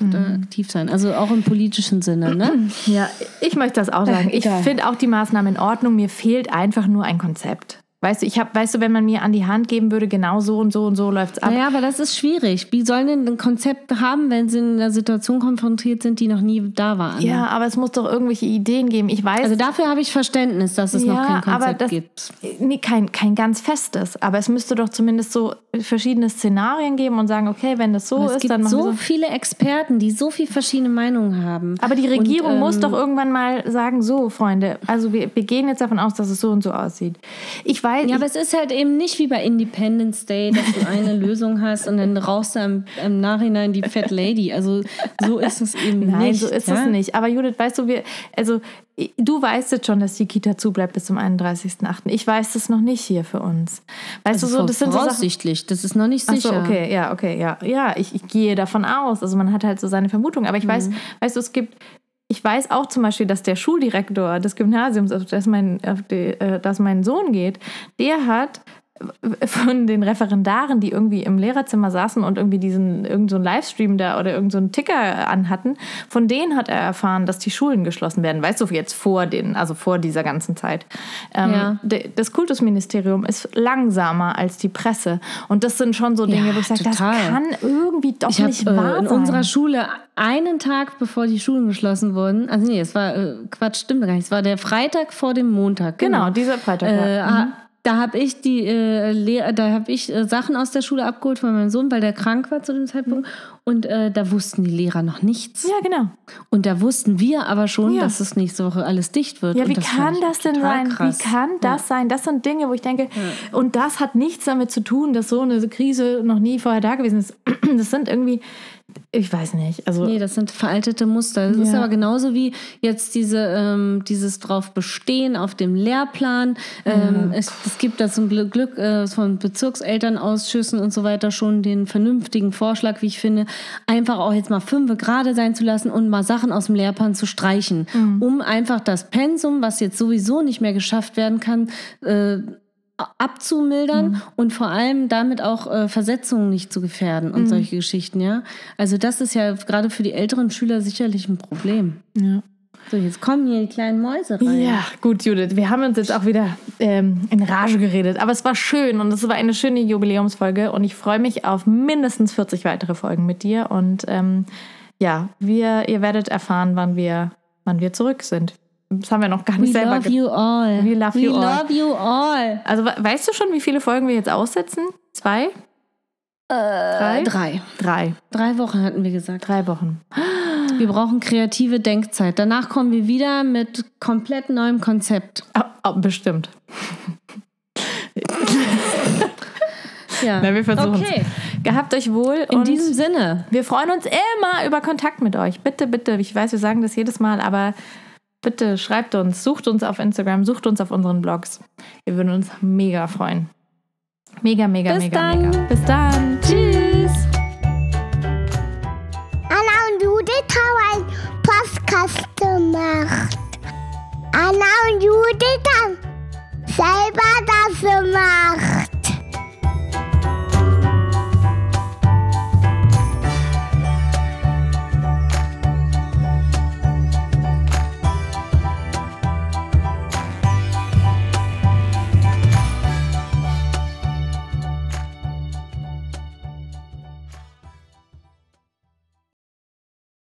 Mhm. aktiv sein. Also auch im politischen Sinne, ne? Ja, ich möchte das auch sagen. Ich finde auch die Maßnahmen in Ordnung. Mir fehlt einfach nur ein Konzept. Weißt du, ich habe, weißt du, wenn man mir an die Hand geben würde, genau so und so und so läuft's ab. Naja, aber das ist schwierig. Wie sollen denn ein Konzept haben, wenn sie in einer Situation konfrontiert sind, die noch nie da war? Anna? Ja, aber es muss doch irgendwelche Ideen geben. Ich weiß, Also dafür habe ich Verständnis, dass es noch Ja, kein Konzept aber das- gibt. nee, kein, kein ganz festes. Aber es müsste doch zumindest so verschiedene Szenarien geben und sagen, okay, wenn das so Aber es ist, gibt dann machen so wir so. viele Experten, die so viel verschiedene Meinungen haben. Aber die Regierung Und, muss ähm, doch irgendwann mal sagen, so, Freunde, also wir, wir gehen jetzt davon aus, dass es so und so aussieht. Ich weiß, Ja, aber es ist halt eben nicht wie bei Independence Day, dass du eine <laughs> Lösung hast und dann rauchst du im, im Nachhinein die Fat Lady. Also so ist es eben Nein, nicht. so ist ja? es nicht. Aber Judith, weißt du, wir, also du weißt jetzt schon, dass die Kita zubleibt bis zum 31.8. Ich weiß das noch nicht hier für uns. Weißt Also du so, das sind so voraussichtlich, das ist noch nicht Ach sicher. so, okay, ja, okay, ja. Ja, ich, ich gehe davon aus. Also man hat halt so seine Vermutung. Aber ich weiß, Mhm. weißt du, es gibt, ich weiß auch zum Beispiel, dass der Schuldirektor des Gymnasiums, auf das mein, auf die, äh, das mein Sohn geht, der hat von den Referendaren, die irgendwie im Lehrerzimmer saßen und irgendwie diesen irgend so Livestream da oder irgend so Ticker anhatten, von denen hat er erfahren, dass die Schulen geschlossen werden. Weißt du, jetzt vor den, also vor dieser ganzen Zeit. Ähm, Ja. Das Kultusministerium ist langsamer als die Presse. Und das sind schon so Dinge, Ja, wo ich sage, das kann irgendwie doch Ich nicht wahr äh, in sein. unserer Schule einen Tag bevor die Schulen geschlossen wurden, also nee, es war äh, Quatsch, stimmt gar nicht, es war der Freitag vor dem Montag. genau, dieser Freitag. Äh, ja. ha- Da habe ich die äh, da habe ich äh, Sachen aus der Schule abgeholt von meinem Sohn, weil der krank war zu dem Zeitpunkt. Und äh, da wussten die Lehrer noch nichts. ja, genau. Und da wussten wir aber schon, Ja. dass es nächste Woche alles dicht wird. Ja, wie das kann das denn sein? Krass. Wie kann das sein? Das sind Dinge, wo ich denke, und das hat nichts damit zu tun, dass so eine Krise noch nie vorher da gewesen ist. <clears throat> Das sind irgendwie, ich weiß nicht. Also, Nee, das sind veraltete Muster. Das ist Ja. aber genauso wie jetzt diese, ähm, dieses drauf bestehen auf dem Lehrplan. Ähm, es, es gibt da zum Glück, Glück äh, von Bezirkselternausschüssen und so weiter schon den vernünftigen Vorschlag, wie ich finde, einfach auch jetzt mal fünf gerade sein zu lassen und mal Sachen aus dem Lehrplan zu streichen, um einfach das Pensum, was jetzt sowieso nicht mehr geschafft werden kann, äh, abzumildern und vor allem damit auch äh, Versetzungen nicht zu gefährden und solche Geschichten, ja. Also das ist ja gerade für die älteren Schüler sicherlich ein Problem. ja. So, jetzt kommen hier die kleinen Mäuse rein. Ja, gut, Judith. Wir haben uns jetzt auch wieder ähm, in Rage geredet. Aber es war schön und es war eine schöne Jubiläumsfolge. Und ich freue mich auf mindestens 40 weitere Folgen mit dir. Und ähm, ja, wir, ihr werdet erfahren, wann wir, wann wir zurück sind. Das haben wir noch gar nicht We selber love you all. We love We you all. love you all. Also we- weißt du schon, wie viele Folgen wir jetzt aussetzen? Zwei? Drei? Äh, drei. Drei. Drei Wochen hatten wir gesagt. Drei Wochen. Wir brauchen kreative Denkzeit. Danach kommen wir wieder mit komplett neuem Konzept. Ah, ah, bestimmt. Ja. Na, wir versuchen Okay. Gehabt euch wohl. In diesem Sinne. wir freuen uns immer über Kontakt mit euch. Bitte, bitte. Ich weiß, wir sagen das jedes Mal, aber Bitte schreibt uns, sucht uns auf Instagram, sucht uns auf unseren Blogs. Wir würden uns mega freuen. Mega, mega, Bis mega, dann. mega. Bis dann. Tschüss. Anna und Judith haben einen Podcast gemacht. Anna und Judith haben selber das gemacht.